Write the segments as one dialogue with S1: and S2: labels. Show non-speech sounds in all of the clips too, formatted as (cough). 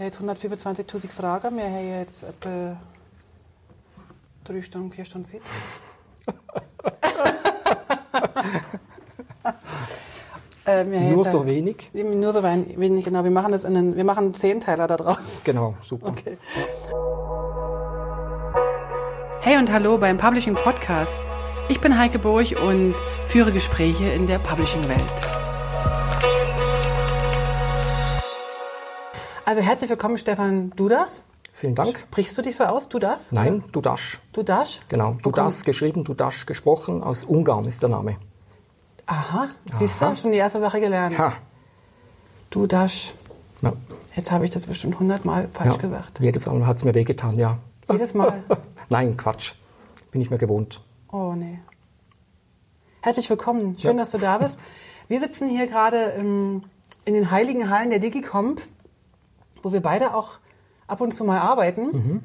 S1: Ja, jetzt 125.000 Fragen. Wir haben jetzt etwa drei Stunden, vier Stunden Zeit. (laughs) äh,
S2: Nur so wenig?
S1: Nur so wenig, genau. Wir machen das in einen, wir machen einen Zehnteiler da draus.
S2: Genau, super.
S1: Okay. Hey und hallo beim Publishing Podcast. Ich bin Heike Burch und führe Gespräche in der Publishing-Welt. Also herzlich willkommen, Stefan Dudas.
S2: Vielen Dank.
S1: Sprichst du dich so aus, Dudas?
S2: Nein, Dudasch.
S1: Dudas?
S2: Genau, Dudas geschrieben, Dudasch gesprochen. Aus Ungarn ist der Name.
S1: Aha, siehst
S2: Aha.
S1: du, schon die erste Sache gelernt.
S2: Ha.
S1: Dudas.
S2: Ja.
S1: Jetzt habe ich das bestimmt hundertmal falsch
S2: ja.
S1: gesagt.
S2: Jedes Mal hat es mir wehgetan, ja.
S1: Jedes Mal. (laughs)
S2: Nein, Quatsch. Bin ich mir gewohnt.
S1: Oh nee. Herzlich willkommen. Schön,
S2: Ja.
S1: dass du da bist. Wir sitzen hier gerade im, in den heiligen Hallen der Digicomp, wo wir beide auch ab und zu mal arbeiten,
S2: Mhm.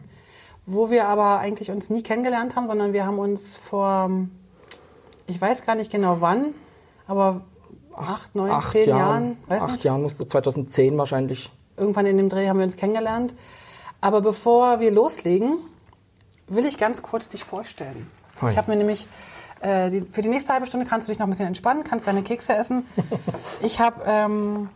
S1: wo wir aber eigentlich uns nie kennengelernt haben, sondern wir haben uns vor, ich weiß gar nicht genau wann, aber acht, neun,
S2: acht
S1: zehn
S2: Jahren,
S1: Jahren, weiß
S2: acht
S1: nicht,
S2: Jahren musste 2010 wahrscheinlich.
S1: irgendwann in dem Dreh haben wir uns kennengelernt. Aber bevor wir loslegen, will ich ganz kurz dich vorstellen.
S2: Hi.
S1: Ich habe mir nämlich äh, die, für die nächste halbe Stunde kannst du dich noch ein bisschen entspannen, kannst deine Kekse essen. (laughs) Ich habe ähm,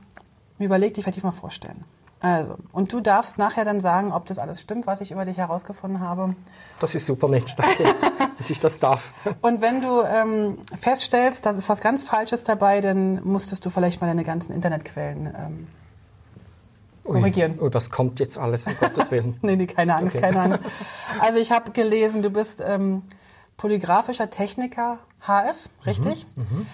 S1: mir überlegt, ich werde dich mal vorstellen. Also, und du darfst nachher dann sagen, ob das alles stimmt, was ich über dich herausgefunden habe.
S2: Das ist super nett, danke, (laughs) dass ich das darf.
S1: Und wenn du ähm, feststellst, da ist was ganz Falsches dabei, dann musstest du vielleicht mal deine ganzen Internetquellen ähm, korrigieren.
S2: Ui, ui, was kommt jetzt alles, um Gottes Willen? (laughs)
S1: Nee, nee, keine Angst,
S2: Okay.
S1: keine Angst. (laughs) Also ich habe gelesen, du bist ähm, polygraphischer Techniker HF, richtig?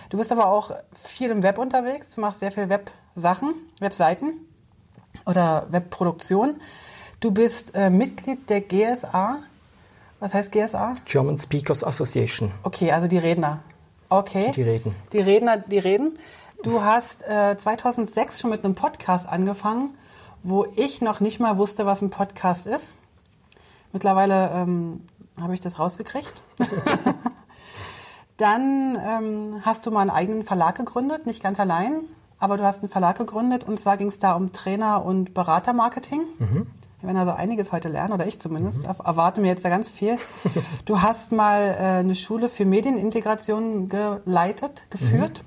S1: Du bist aber auch viel im Web unterwegs. Du machst sehr viel Websachen, Webseiten oder Webproduktion. Du bist äh, Mitglied der GSA. Was heißt GSA?
S2: German Speakers Association.
S1: Okay, also die Redner. Okay.
S2: Die reden.
S1: Die Redner, die reden. Du hast äh, 2006 schon mit einem Podcast angefangen, wo ich noch nicht mal wusste, was ein Podcast ist. Mittlerweile ähm, habe ich das rausgekriegt. (laughs) Dann ähm, hast du mal einen eigenen Verlag gegründet, nicht ganz allein, aber du hast einen Verlag gegründet und zwar ging es da um Trainer- und Beratermarketing. Wir werden also einiges heute lernen, oder ich zumindest. Er- Erwarte mir jetzt da ganz viel. (laughs) Du hast mal äh, eine Schule für Medienintegration geleitet, geführt.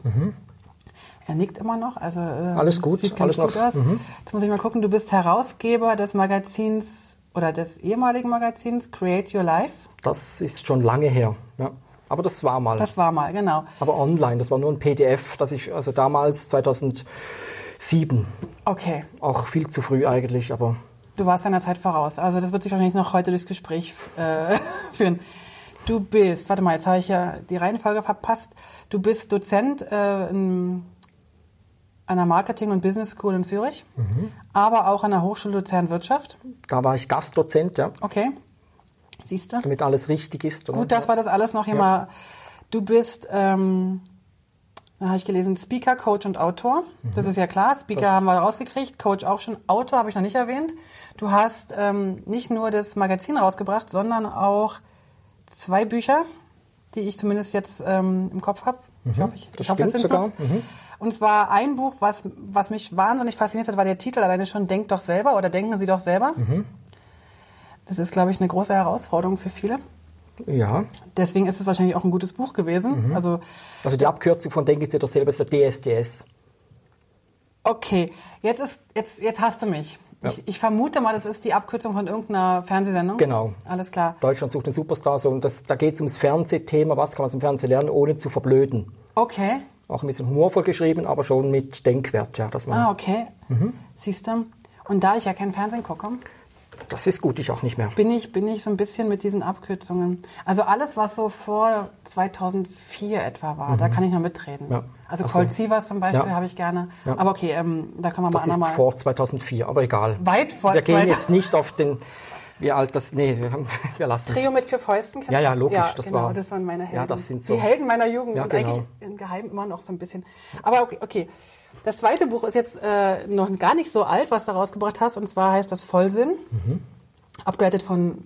S1: Er nickt immer noch, also äh,
S2: Alles gut,
S1: sieht ganz
S2: alles
S1: gut
S2: noch.
S1: aus. Jetzt muss ich mal gucken, du bist Herausgeber des Magazins oder des ehemaligen Magazins Create Your Life.
S2: Das ist schon lange her. Ja. Aber das war mal.
S1: Das war mal, genau.
S2: Aber online, das war nur ein PDF, das ich, also damals 2007,
S1: Okay,
S2: auch viel zu früh eigentlich, aber
S1: du warst deiner Zeit voraus. Also das wird sich wahrscheinlich noch heute durchs Gespräch äh, (laughs) führen. Du bist, warte mal, jetzt habe ich ja die Reihenfolge verpasst. Du bist Dozent äh, in einer Marketing- und Business School in Zürich, aber auch an der Hochschule Luzern Wirtschaft.
S2: da war ich Gastdozent, ja,
S1: Okay, siehst du?
S2: damit alles richtig ist. oder?
S1: Gut, das war das alles noch hier
S2: Ja.
S1: Du bist, ähm, da habe ich gelesen, Speaker, Coach und Autor. Das ist ja klar. Speaker
S2: Mhm. Das-
S1: haben wir rausgekriegt, Coach auch schon. Autor habe ich noch nicht erwähnt. Du hast ähm, nicht nur das Magazin rausgebracht, sondern auch zwei Bücher, die ich zumindest jetzt ähm, im Kopf habe. Ich hoffe, ich,
S2: Mhm. das
S1: ich hoffe, es
S2: sogar. Mhm.
S1: Und zwar ein Buch, was, was mich wahnsinnig fasziniert hat, war der Titel alleine schon Denk doch selber oder Denken Sie doch selber.
S2: Mhm.
S1: Das ist, glaube ich, eine große Herausforderung für viele.
S2: Ja,
S1: Deswegen ist es wahrscheinlich auch ein gutes Buch gewesen. Also,
S2: also die Abkürzung von Denken Sie doch selber ist der DSDS.
S1: okay, jetzt, ist, jetzt, jetzt hast du mich.
S2: Ja.
S1: Ich, ich vermute mal, das ist die Abkürzung von irgendeiner Fernsehsendung.
S2: Genau.
S1: Alles klar.
S2: Deutschland sucht den Superstar. So, und das, da geht es ums Fernsehthema. Was kann man aus dem Fernsehen lernen, ohne zu verblöden?
S1: Okay.
S2: Auch ein bisschen humorvoll geschrieben, aber schon mit Denkwert. Ja, dass man,
S1: Ah, okay.
S2: Mhm.
S1: Siehst du? Und da ich ja kein Fernsehen gucke,
S2: Das ist gut, ich auch nicht mehr.
S1: bin ich, bin ich so ein bisschen mit diesen Abkürzungen. Also alles, was so vor 2004 etwa war, da kann ich noch mitreden.
S2: Mhm. Ja.
S1: Also
S2: Ach so.
S1: Colt Sievers zum Beispiel
S2: Ja.
S1: habe ich gerne.
S2: Ja.
S1: Aber okay, ähm, da können wir
S2: Das
S1: mal
S2: ist
S1: andermal.
S2: vor 2004, aber egal.
S1: Weit vor
S2: Wir gehen
S1: 2000.
S2: jetzt nicht auf den, wie alt das, nee, wir, (laughs) lassen
S1: Trio
S2: es.
S1: mit vier Fäusten? kennst
S2: Ja, ja, logisch, das
S1: genau,
S2: war-
S1: das waren meine Helden.
S2: Ja, das sind so-
S1: Die Helden meiner Jugend
S2: Ja,
S1: und
S2: genau.
S1: eigentlich im Geheimen immer noch so ein bisschen. Aber okay, okay. Das zweite Buch ist jetzt äh, noch gar nicht so alt, was du rausgebracht hast, und zwar heißt das Vollsinn.
S2: Mhm.
S1: Abgeleitet von,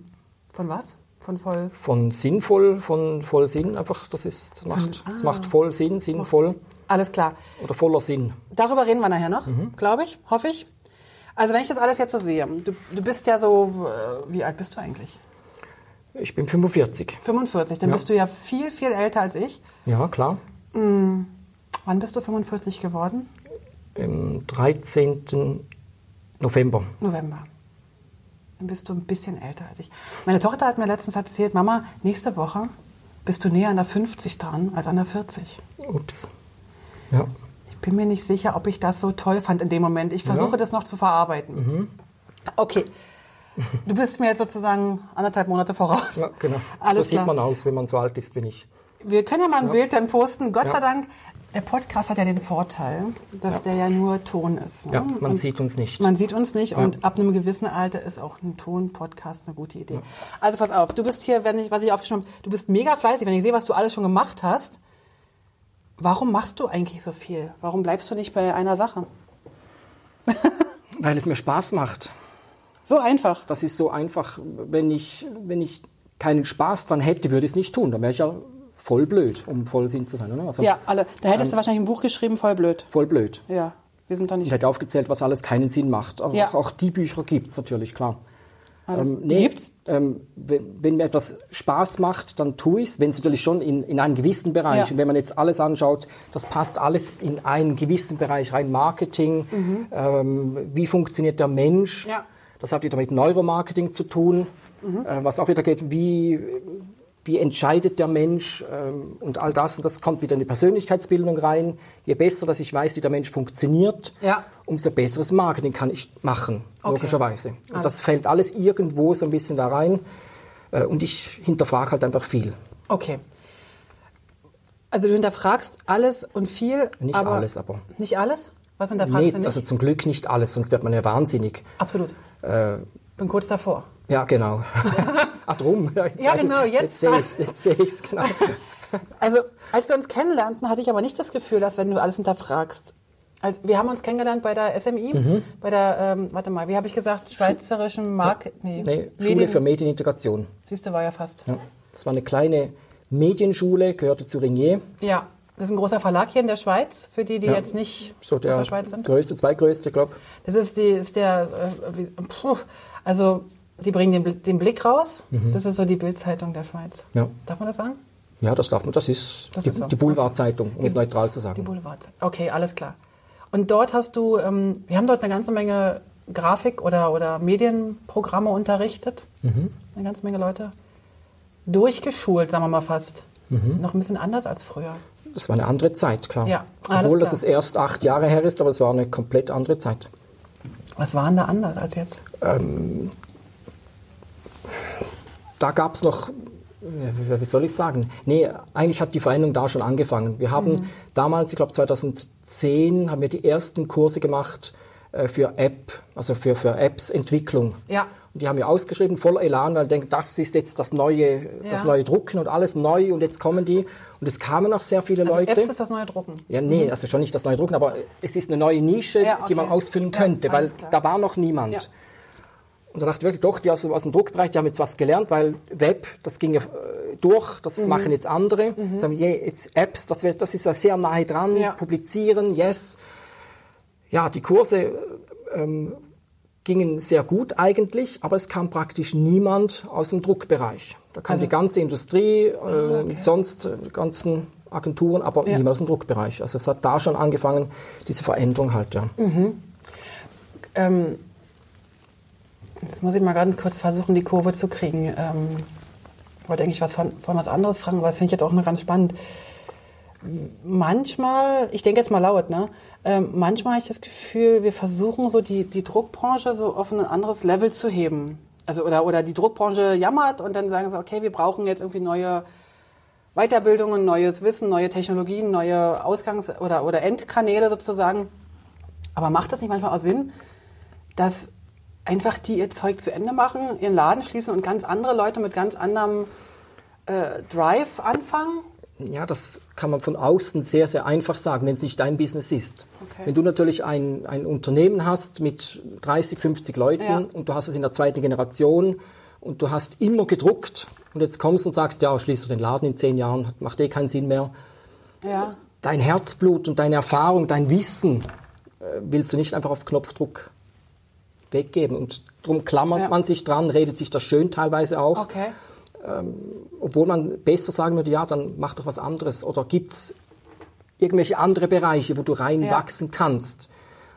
S1: von was? Von voll.
S2: Von sinnvoll, von voll Sinn, einfach, das ist, das macht, das macht voll Sinn, sinnvoll
S1: Alles klar.
S2: oder voller Sinn.
S1: Darüber reden wir nachher noch,
S2: Mhm.
S1: glaube ich, hoffe ich. Also wenn ich das alles jetzt so sehe, du, du bist ja so, äh, wie alt bist du eigentlich?
S2: Ich bin 45.
S1: 45, dann
S2: Ja.
S1: bist du ja viel, viel älter als ich.
S2: Ja, klar.
S1: Wann bist du 45 geworden?
S2: Im 13. November.
S1: November. Dann bist du ein bisschen älter als ich. Meine Tochter hat mir letztens erzählt, Mama, nächste Woche bist du näher an der 50 dran als an der 40.
S2: Ups. Ja.
S1: Ich bin mir nicht sicher, ob ich das so toll fand in dem Moment. Ich versuche
S2: Ja.
S1: das noch zu verarbeiten. Okay. Du bist mir jetzt sozusagen anderthalb Monate voraus.
S2: ja genau.
S1: Alles
S2: so sieht
S1: klar.
S2: man aus, wenn man so alt ist wie ich.
S1: Wir können ja mal ein Bild dann posten. Gott
S2: Ja.
S1: sei Dank, der Podcast hat ja den Vorteil, dass der ja nur Ton ist. ne?
S2: Ja, man
S1: Und
S2: sieht uns nicht.
S1: Man sieht uns nicht und ab einem gewissen Alter ist auch ein Ton-Podcast eine gute Idee. Also pass auf, du bist hier, wenn ich, was ich aufgeschrieben habe, du bist mega fleißig, wenn ich sehe, was du alles schon gemacht hast. Warum machst du eigentlich so viel? Warum bleibst du nicht bei einer Sache?
S2: Weil es mir Spaß macht.
S1: So einfach.
S2: Das ist so einfach, wenn ich, wenn ich keinen Spaß dran hätte, würde ich es nicht tun. Dann wäre ich ja voll blöd, um Vollsinn zu sein. Oder? Also
S1: Ja, alle. Da hättest
S2: Ähm.
S1: du wahrscheinlich ein Buch geschrieben, voll blöd.
S2: Voll blöd.
S1: Ja, wir sind
S2: Ich
S1: nicht.
S2: hätte aufgezählt, was alles keinen Sinn macht. Auch,
S1: Ja.
S2: auch die Bücher gibt es natürlich, klar.
S1: Alles.
S2: Ähm,
S1: Die gibt's?
S2: Ähm, wenn, wenn mir etwas Spaß macht, dann tue ich es. Wenn es natürlich schon in, in einem gewissen Bereich.
S1: Ja.
S2: Und wenn man jetzt alles anschaut, das passt alles in einen gewissen Bereich rein. Marketing, ähm, wie funktioniert der Mensch?
S1: Mhm. Ja. Mhm.
S2: Das hat wieder mit Neuromarketing zu tun. Äh, was auch wieder geht, wie, wie entscheidet der Mensch ähm, und all das. Und das kommt wieder in die Persönlichkeitsbildung rein. Je besser, dass ich weiß, wie der Mensch funktioniert,
S1: Ja.
S2: umso besseres Marketing kann ich machen,
S1: Okay.
S2: logischerweise. Und
S1: Alles
S2: das fällt alles irgendwo so ein bisschen da rein. Äh, Und ich hinterfrage halt einfach viel.
S1: Okay. Also du hinterfragst alles und viel.
S2: Nicht
S1: aber
S2: alles, aber.
S1: Nicht alles? Was hinterfragst
S2: Nee,
S1: du nicht?
S2: also zum Glück nicht alles, sonst wird man ja wahnsinnig.
S1: Absolut.
S2: Äh,
S1: Bin kurz davor.
S2: ja, genau. (laughs) (laughs) Ach, drum. (laughs) Ja, jetzt,
S1: Ja,
S2: ich-
S1: genau, jetzt
S2: Jetzt sehe ich es, jetzt sehe ich's, genau. (laughs)
S1: Also, als wir uns kennenlernten, hatte ich aber nicht das Gefühl, dass wenn du alles hinterfragst. Also, wir haben uns kennengelernt bei der SMI,
S2: Mhm.
S1: bei der, ähm, warte mal, wie habe ich gesagt, schweizerischen Market, nee,
S2: Nee, Schule für Medienintegration.
S1: Siehst du, war ja fast.
S2: Ja. Das war eine kleine Medienschule, gehörte zu Ringier.
S1: Ja, das ist ein großer Verlag hier in der Schweiz, für die, die
S2: Ja.
S1: jetzt nicht
S2: So
S1: aus
S2: der
S1: der Schweiz sind.
S2: größte, zweitgrößte, glaube
S1: Das ist, die, ist der, äh, wie, also, die bringen den, den Blick raus. Das ist so die Bildzeitung der Schweiz.
S2: Mhm. Ja.
S1: Darf man das sagen?
S2: Ja, das darf man, das ist
S1: Das
S2: die,
S1: ist so.
S2: die Boulevardzeitung, um es neutral zu
S1: Die
S2: sagen.
S1: Boulevard. Okay, alles klar. Und dort hast du, ähm, wir haben dort eine ganze Menge Grafik- oder, oder Medienprogramme unterrichtet.
S2: Mhm.
S1: Eine ganze Menge Leute. Durchgeschult, sagen wir mal fast.
S2: Mhm.
S1: Noch ein bisschen anders als früher.
S2: Das war eine andere Zeit, klar.
S1: Ja,
S2: Obwohl,
S1: klar.
S2: es erst acht Jahre her ist, aber es war eine komplett andere Zeit.
S1: Was war denn da anders als jetzt?
S2: Da gab es noch, wie soll ich sagen? Nee, eigentlich hat die Veränderung da schon angefangen. Wir haben
S1: Mhm.
S2: damals, ich glaube 2010, haben wir die ersten Kurse gemacht äh, für App, also für, für Apps Entwicklung.
S1: Ja.
S2: Und die haben wir ausgeschrieben, voll Elan, weil ich denke, das ist jetzt das neue, das
S1: Ja.
S2: neue Drucken und alles neu und jetzt kommen die. Und es kamen auch sehr viele
S1: Also
S2: Leute.
S1: Apps ist das neue Drucken.
S2: Ja, nee, also schon nicht das neue Drucken, aber es ist eine neue Nische,
S1: Ja,
S2: die man
S1: okay.
S2: ausfüllen
S1: Ja,
S2: könnte, weil da war noch niemand. Und da dachte ich wirklich, doch, die aus, aus dem Druckbereich, die haben jetzt was gelernt, weil Web, das ging ja äh, durch, das
S1: Mhm.
S2: machen jetzt andere. Sagen, yeah, jetzt Apps, das, wird, das ist ja sehr nahe dran,
S1: Ja.
S2: publizieren, yes. Ja, die Kurse ähm, gingen sehr gut eigentlich, aber es kam praktisch niemand aus dem Druckbereich. Da kam
S1: Also-
S2: die ganze Industrie, äh,
S1: okay.
S2: sonst äh, die ganzen Agenturen, aber
S1: Ja.
S2: niemand aus dem Druckbereich. Also es hat da schon angefangen, diese Veränderung halt, ja.
S1: Ähm, jetzt muss ich mal ganz kurz versuchen, die Kurve zu kriegen. Ähm, wollte eigentlich was von, von was anderes fragen, aber das finde ich jetzt auch noch ganz spannend. Manchmal, ich denke jetzt mal laut, ne? Ähm, manchmal habe ich das Gefühl, wir versuchen so die, die Druckbranche so auf ein anderes Level zu heben. Also oder, oder die Druckbranche jammert und dann sagen sie, okay, wir brauchen jetzt irgendwie neue Weiterbildungen, neues Wissen, neue Technologien, neue Ausgangs- oder, oder Endkanäle sozusagen. Aber macht das nicht manchmal auch Sinn, dass einfach die ihr Zeug zu Ende machen, ihren Laden schließen und ganz andere Leute mit ganz anderem äh, Drive anfangen?
S2: Ja, das kann man von außen sehr, sehr einfach sagen, wenn es nicht dein Business ist.
S1: Okay.
S2: Wenn du natürlich ein, ein Unternehmen hast mit 30, 50 Leuten
S1: Ja.
S2: und du hast es in der zweiten Generation und du hast immer gedruckt und jetzt kommst und sagst, ja, schließt du den Laden in zehn Jahren, macht eh keinen Sinn mehr.
S1: Ja.
S2: Dein Herzblut und deine Erfahrung, dein Wissen äh, willst du nicht einfach auf Knopfdruck weggeben. Und darum klammert
S1: Ja.
S2: man sich dran, redet sich das schön teilweise auch.
S1: Okay.
S2: Obwohl man besser sagen würde, ja, dann mach doch was anderes. Oder gibt's irgendwelche andere Bereiche, wo du reinwachsen kannst,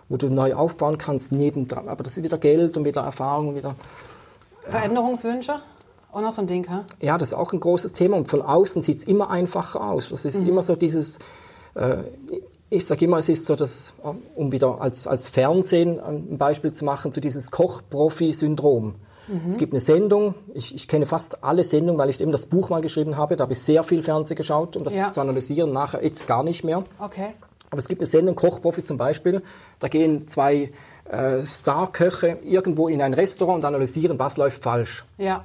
S2: wo du neu aufbauen kannst, nebendran. Aber das ist wieder Geld und wieder Erfahrung und wieder...
S1: Veränderungswünsche? Auch noch so ein Ding, ha?
S2: Ja, das ist auch ein großes Thema und von außen sieht es immer einfacher aus. Das ist immer so dieses, äh, ich sage immer, es ist so das, um wieder als, als Fernsehen ein Beispiel zu machen, so dieses Koch-Profi-Syndrom. Es gibt eine Sendung, ich, ich kenne fast alle Sendungen, weil ich eben das Buch mal geschrieben habe, da habe ich sehr viel Fernsehen geschaut, um das
S1: Ja.
S2: zu analysieren, nachher jetzt gar nicht mehr.
S1: Okay.
S2: Aber es gibt eine Sendung, Kochprofis zum Beispiel, da gehen zwei äh, Star-Köche irgendwo in ein Restaurant und analysieren, was läuft falsch.
S1: Ja.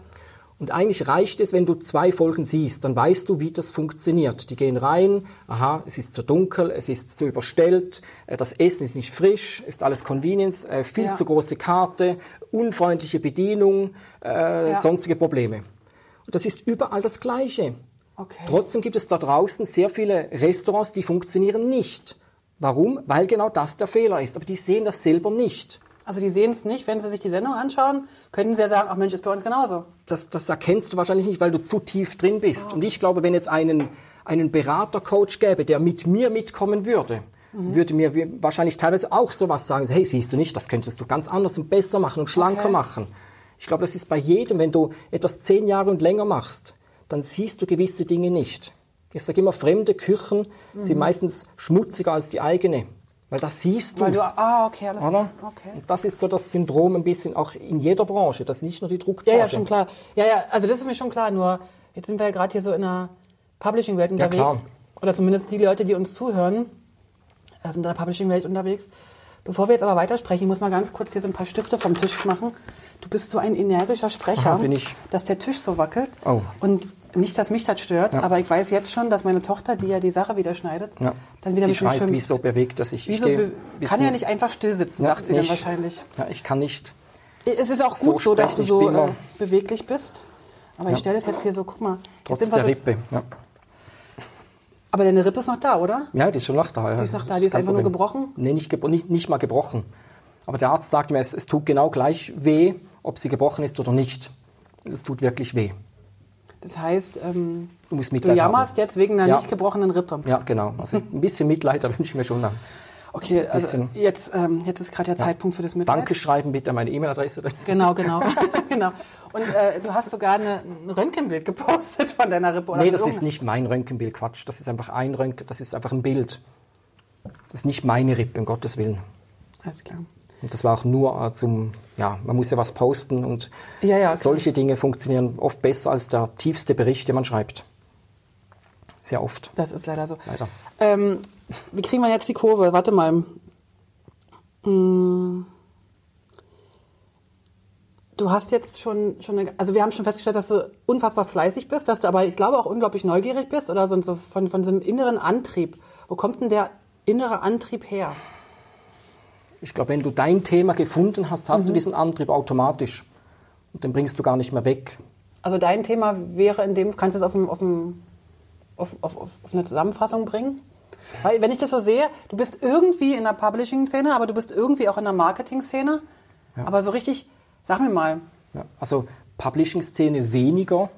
S2: Und eigentlich reicht es, wenn du zwei Folgen siehst, dann weißt du, wie das funktioniert. Die gehen rein, aha, es ist zu dunkel, es ist zu überstellt, äh, das Essen ist nicht frisch, ist alles Convenience, äh, viel
S1: Ja.
S2: zu große Karte, unfreundliche Bedienung, äh,
S1: Ja.
S2: sonstige Probleme. Und das ist überall das Gleiche.
S1: Okay.
S2: Trotzdem gibt es da draußen sehr viele Restaurants, die funktionieren nicht. Warum? Weil genau das der Fehler ist. Aber die sehen das selber nicht.
S1: Also die sehen es nicht, wenn sie sich die Sendung anschauen, könnten sie ja sagen, ach Mensch, ist bei uns genauso.
S2: das, das erkennst du wahrscheinlich nicht, weil du zu tief drin bist. Und ich glaube, wenn es einen, einen Berater-Coach gäbe, der mit mir mitkommen würde, würde mir wahrscheinlich teilweise auch sowas sagen, hey, siehst du nicht, das könntest du ganz anders und besser machen und schlanker
S1: Okay.
S2: machen. Ich glaube, das ist bei jedem, wenn du etwas zehn Jahre und länger machst, dann siehst du gewisse Dinge nicht. Ich sage immer, fremde Küchen sind meistens schmutziger als die eigene, weil das siehst
S1: Weil
S2: du's.
S1: du, ah, okay, alles
S2: Oder?
S1: klar. Okay.
S2: Und das ist so das Syndrom ein bisschen auch in jeder Branche, das ist nicht nur die
S1: Ja,
S2: Druckbranche.
S1: ja, schon klar. Ja, ja, also das ist mir schon klar. Nur jetzt sind wir ja gerade hier so in einer Publishing-Welt unterwegs.
S2: klar.
S1: Oder zumindest die Leute, die uns zuhören, äh, sind in der Publishing-Welt unterwegs. Bevor wir jetzt aber weitersprechen, ich muss mal ganz kurz hier so ein paar Stifte vom Tisch machen. Du bist so ein energischer Sprecher,
S2: Aha,
S1: dass der Tisch so wackelt.
S2: Oh.
S1: Und nicht, dass mich das stört,
S2: Ja.
S1: aber ich weiß jetzt schon, dass meine Tochter, die ja die Sache wieder schneidet,
S2: Ja.
S1: dann wieder
S2: die
S1: mit mir schimpft.
S2: wie so bewegt, dass ich, ich
S1: Wieso
S2: ein
S1: kann
S2: bisschen-
S1: ja nicht einfach still sitzen,
S2: Ja,
S1: sagt sie dann
S2: nicht.
S1: wahrscheinlich.
S2: Ja, ich kann nicht.
S1: Es ist auch
S2: so
S1: gut so, dass
S2: sprechen.
S1: du
S2: Ich
S1: so äh, beweglich bist. Aber ich stelle es jetzt hier so, guck mal.
S2: Trotz der
S1: so,
S2: Rippe. Ja.
S1: Aber deine Rippe ist noch da, oder?
S2: ja, die ist schon noch da.
S1: Die ist noch da, die ist einfach nur
S2: Problem.
S1: gebrochen?
S2: Nee, nicht, gebro nicht, nicht mal gebrochen. Aber der Arzt sagt mir, es, es tut genau gleich weh, ob sie gebrochen ist oder nicht. Es tut wirklich weh.
S1: Das heißt, ähm,
S2: Du musst
S1: du jammerst
S2: haben.
S1: jetzt wegen einer
S2: Ja.
S1: nicht gebrochenen Rippe.
S2: Ja, genau. Also ein bisschen Mitleid, da wünsche ich mir schon. Dann.
S1: Okay, also jetzt, ähm, jetzt ist gerade der Zeitpunkt für das Mitleid.
S2: Danke schreiben bitte an meine E-Mail-Adresse.
S1: Genau, (laughs) genau. (laughs) genau. Und äh, du hast sogar eine, ein Röntgenbild gepostet von deiner Rippe. Oder
S2: Nee, das ist nicht mein Röntgenbild, Quatsch. Das ist einfach ein Röntgen, das ist einfach ein Bild. Das ist nicht meine Rippe, um Gottes Willen.
S1: Alles klar.
S2: Und das war auch nur äh, zum, ja, man muss ja was posten und
S1: Ja, ja, klar.
S2: solche Dinge funktionieren oft besser als der tiefste Bericht, den man schreibt. Sehr oft,
S1: Das ist leider so.
S2: leider.
S1: Ähm, wie kriegen wir jetzt die Kurve? Warte mal. Hm. Du hast jetzt schon, schon eine, also wir haben schon festgestellt, dass du unfassbar fleißig bist, dass du aber, ich glaube, auch unglaublich neugierig bist oder so, so von, von so einem inneren Antrieb. Wo kommt denn der innere Antrieb her?
S2: Ich glaube, wenn du dein Thema gefunden hast, hast
S1: Mhm.
S2: du diesen Antrieb automatisch. Und den bringst du gar nicht mehr weg.
S1: Also dein Thema wäre in dem, kannst du es auf, auf, auf, auf, eine Zusammenfassung bringen? Weil, wenn ich das so sehe, du bist irgendwie in der Publishing-Szene, aber du bist irgendwie auch in der Marketing-Szene. Aber so richtig, sag mir mal,
S2: Ja, also Publishing-Szene weniger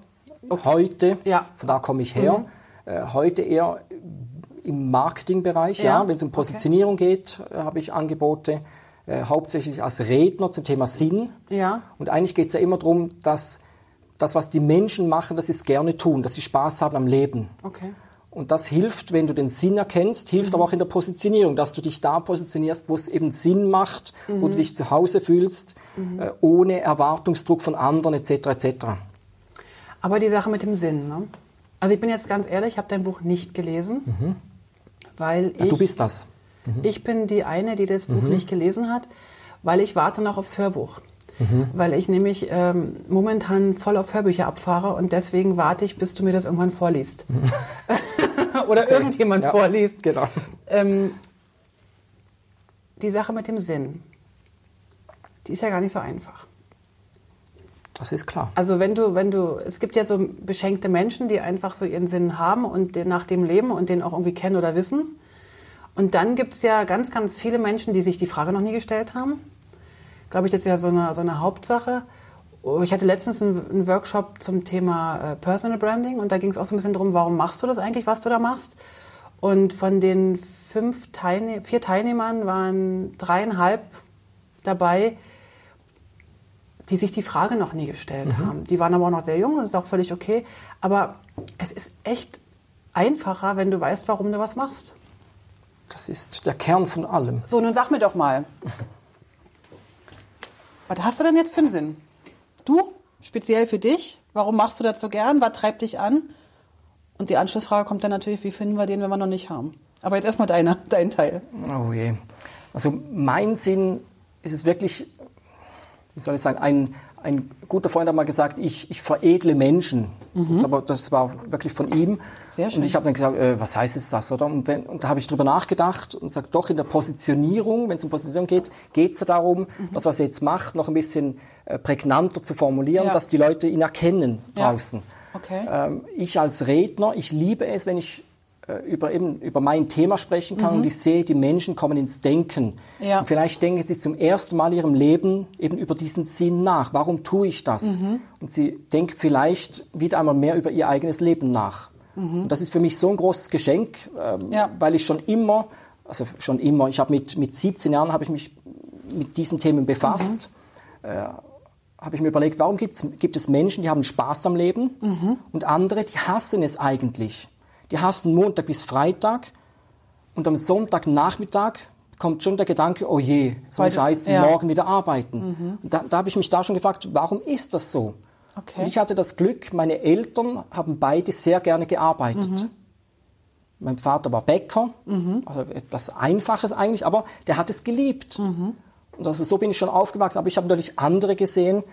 S2: heute,
S1: Ja. Mhm.
S2: von da komme ich her. Äh, heute eher im Marketingbereich, ja.
S1: Ja,
S2: Wenn es um
S1: okay.
S2: Positionierung geht, äh, habe ich Angebote, äh, hauptsächlich als Redner zum Thema Sinn.
S1: Ja.
S2: Und eigentlich geht es ja immer darum, dass das, was die Menschen machen, dass sie es gerne tun, dass sie Spaß haben am Leben.
S1: okay.
S2: Und das hilft, wenn du den Sinn erkennst, hilft aber auch in der Positionierung, dass du dich da positionierst, wo es eben Sinn macht, wo du dich zu Hause fühlst, äh, ohne Erwartungsdruck von anderen etc. etc.
S1: Aber die Sache mit dem Sinn, ne? Also ich bin jetzt ganz ehrlich, ich habe dein Buch nicht gelesen, weil ich,
S2: Mhm. Du bist das.
S1: ich bin die eine, die das Buch
S2: Mhm.
S1: nicht gelesen hat, weil ich warte noch aufs Hörbuch.
S2: Mhm.
S1: Weil ich nämlich ähm, momentan voll auf Hörbücher abfahre und deswegen warte ich, bis du mir das irgendwann vorliest. (laughs) Oder irgendjemand
S2: Mhm. Ja,
S1: vorliest.
S2: Genau.
S1: Ähm, die Sache mit dem Sinn, die ist ja gar nicht so einfach.
S2: Das ist klar.
S1: Also wenn du, wenn du, es gibt ja so beschenkte Menschen, die einfach so ihren Sinn haben und nach dem leben und den auch irgendwie kennen oder wissen. Und dann gibt es ja ganz, ganz viele Menschen, die sich die Frage noch nie gestellt haben. glaube ich, das ist ja so eine, so eine Hauptsache. Oh, Ich hatte letztens einen, einen Workshop zum Thema äh, Personal Branding und da ging es auch so ein bisschen darum, warum machst du das eigentlich, was du da machst? Und von den fünf Teilne vier Teilnehmern waren dreieinhalb dabei, die sich die Frage noch nie gestellt haben. Die waren aber auch noch sehr jung und das ist auch völlig okay. Aber es ist echt einfacher, wenn du weißt, warum du was machst.
S2: Das ist der Kern von allem.
S1: So, nun sag mir doch mal. Was hast du denn jetzt für einen Sinn? Du, speziell für dich, warum machst du das so gern? Was treibt dich an? Und die Anschlussfrage kommt dann natürlich, wie finden wir den, wenn wir noch nicht haben? Aber jetzt erstmal deine, (laughs) dein Teil.
S2: Oh je. Also mein Sinn ist es wirklich, wie soll ich sagen, ein, ein guter Freund hat mal gesagt, ich, ich veredle Menschen. Das, aber, das war wirklich von ihm.
S1: Mhm. Sehr schön.
S2: Und ich habe dann gesagt, äh, was heißt jetzt das? Oder? Und, wenn, und da habe ich drüber nachgedacht und gesagt, doch in der Positionierung, wenn es um Positionierung geht, geht es ja darum,
S1: Mhm.
S2: das, was er jetzt macht, noch ein bisschen äh, prägnanter zu formulieren,
S1: Ja.
S2: dass die Leute ihn erkennen
S1: Ja.
S2: draußen.
S1: Okay.
S2: Ähm, ich als Redner, ich liebe es, wenn ich über, eben, über mein Thema sprechen kann und ich sehe, die Menschen kommen ins Denken.
S1: Mhm. Ja.
S2: Und vielleicht denken sie zum ersten Mal in ihrem Leben eben über diesen Sinn nach. Warum tue ich das?
S1: Mhm.
S2: Und sie denken vielleicht wieder einmal mehr über ihr eigenes Leben nach. Und das ist für mich so ein großes Geschenk, ähm,
S1: Mhm. Ja.
S2: weil ich schon immer, also schon immer, ich habe mit, mit 17 Jahren habe ich mich mit diesen Themen befasst habe ich mir überlegt, warum gibt's, gibt es Menschen, die haben Spaß am Leben
S1: Mhm.
S2: und andere, die hassen es eigentlich. Die hassen Montag bis Freitag und am Sonntagnachmittag kommt schon der Gedanke, oh je, so ein Scheiß,
S1: ja. Mhm.
S2: morgen wieder arbeiten. Und da, da habe ich mich da schon gefragt, warum ist das so?
S1: Okay.
S2: Und ich hatte das Glück, meine Eltern haben beide sehr gerne gearbeitet. Mein Vater war Bäcker, also etwas Einfaches eigentlich, aber der hat es geliebt. Und also so bin ich schon aufgewachsen. Aber ich habe natürlich andere gesehen,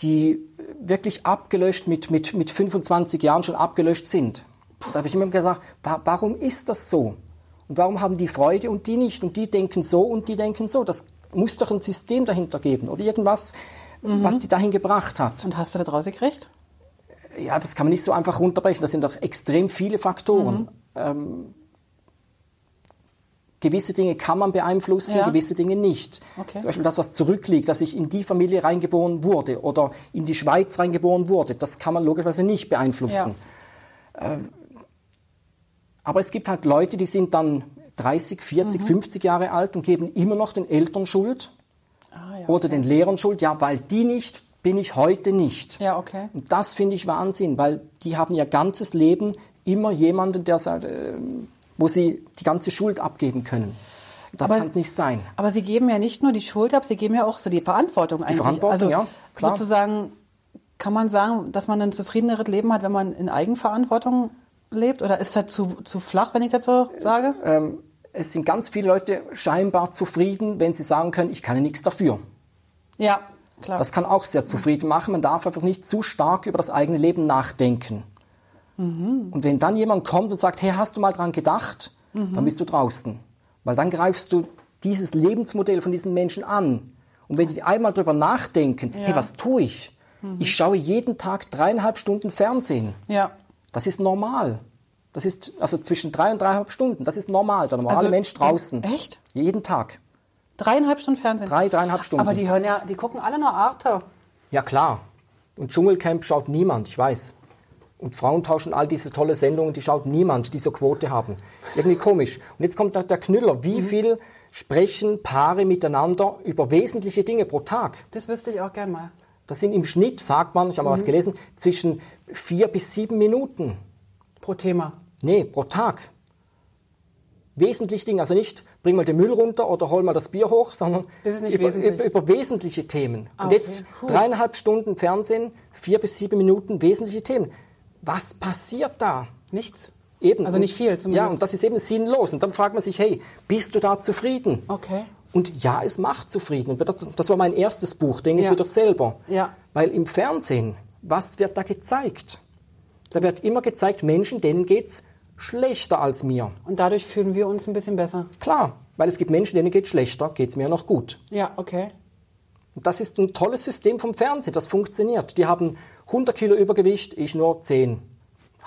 S2: die wirklich abgelöscht, mit, mit, mit 25 Jahren schon abgelöscht sind. Da habe ich immer gesagt, wa warum ist das so? Und warum haben die Freude und die nicht? Und die denken so und die denken so. Das muss doch ein System dahinter geben oder irgendwas, was die dahin gebracht hat.
S1: Und hast du das rausgekriegt?
S2: Ja, das kann man nicht so einfach runterbrechen. Das sind doch extrem viele Faktoren. Ähm, gewisse Dinge kann man beeinflussen,
S1: Ja.
S2: gewisse Dinge nicht.
S1: Okay.
S2: Zum Beispiel das, was zurückliegt, dass ich in die Familie reingeboren wurde oder in die Schweiz reingeboren wurde, das kann man logischerweise nicht beeinflussen. Ähm, aber es gibt halt Leute, die sind dann 30, 40,
S1: Mhm.
S2: 50 Jahre alt und geben immer noch den Eltern Schuld
S1: Ah, ja.
S2: oder den Lehrern Schuld. Ja, weil die nicht, bin ich heute nicht.
S1: Ja, okay.
S2: Und das finde ich Wahnsinn, weil die haben ihr ganzes Leben immer jemanden, der äh, wo sie die ganze Schuld abgeben können. Das kann es nicht sein.
S1: Aber Sie geben ja nicht nur die Schuld ab, Sie geben ja auch so die Verantwortung eigentlich.
S2: Verantwortung,
S1: also
S2: ja, klar.
S1: sozusagen kann man sagen, dass man ein zufriedeneres Leben hat, wenn man in Eigenverantwortung lebt? Oder ist das zu, zu flach, wenn ich das so sage?
S2: Ähm, es sind ganz viele Leute scheinbar zufrieden, wenn sie sagen können, ich kann ja nichts dafür.
S1: Ja, klar.
S2: Das kann auch sehr zufrieden machen. Man darf einfach nicht zu stark über das eigene Leben nachdenken.
S1: Mhm.
S2: Und wenn dann jemand kommt und sagt, hey, hast du mal dran gedacht,
S1: Mhm.
S2: dann bist du draußen. Weil dann greifst du dieses Lebensmodell von diesen Menschen an. Und wenn die einmal drüber nachdenken, hey, was tue ich?
S1: Mhm.
S2: Ich schaue jeden Tag dreieinhalb Stunden Fernsehen.
S1: ja.
S2: Das ist normal. Das ist also zwischen drei und dreieinhalb Stunden. Das ist normal. Der normale
S1: Also,
S2: Mensch draußen.
S1: echt?
S2: Jeden Tag.
S1: Dreieinhalb Stunden Fernsehen.
S2: Drei, dreieinhalb Stunden.
S1: Aber die hören ja, die gucken alle nur Arte.
S2: Ja, klar. Und Dschungelcamp schaut niemand, ich weiß. Und Frauentausch und all diese tolle Sendungen, die schaut niemand, die so Quote haben. Irgendwie komisch. Und jetzt kommt der Knüller. Wie viel sprechen Paare miteinander über wesentliche Dinge pro Tag?
S1: Das wüsste ich auch gern mal.
S2: Das sind im Schnitt, sagt man, ich habe mal was gelesen, zwischen vier bis sieben Minuten.
S1: Pro Thema.
S2: Nee, pro Tag. Wesentliche Dinge, also nicht bring mal den Müll runter oder hol mal das Bier hoch, sondern
S1: Das ist nicht
S2: über,
S1: wesentlich.
S2: über, über wesentliche Themen.
S1: Ah,
S2: Und
S1: okay.
S2: jetzt
S1: Cool.
S2: dreieinhalb Stunden Fernsehen, vier bis sieben Minuten wesentliche Themen. Was passiert da?
S1: Nichts.
S2: Eben.
S1: Also nicht viel zumindest.
S2: Ja, und das ist eben sinnlos. Und dann fragt man sich, hey, bist du da zufrieden?
S1: Okay.
S2: Und ja, es macht zufrieden. Und das- war mein erstes Buch, denken
S1: Ja.
S2: Sie doch selber.
S1: Ja.
S2: Weil im Fernsehen, was wird da gezeigt? Da wird immer gezeigt, Menschen, denen geht's schlechter als mir.
S1: Und dadurch fühlen wir uns ein bisschen besser.
S2: Klar, weil es gibt Menschen, denen geht's schlechter, geht's mir noch gut.
S1: Ja, okay.
S2: Und das ist ein tolles System vom Fernsehen, das funktioniert. Die haben 100 Kilo Übergewicht, ich nur 10.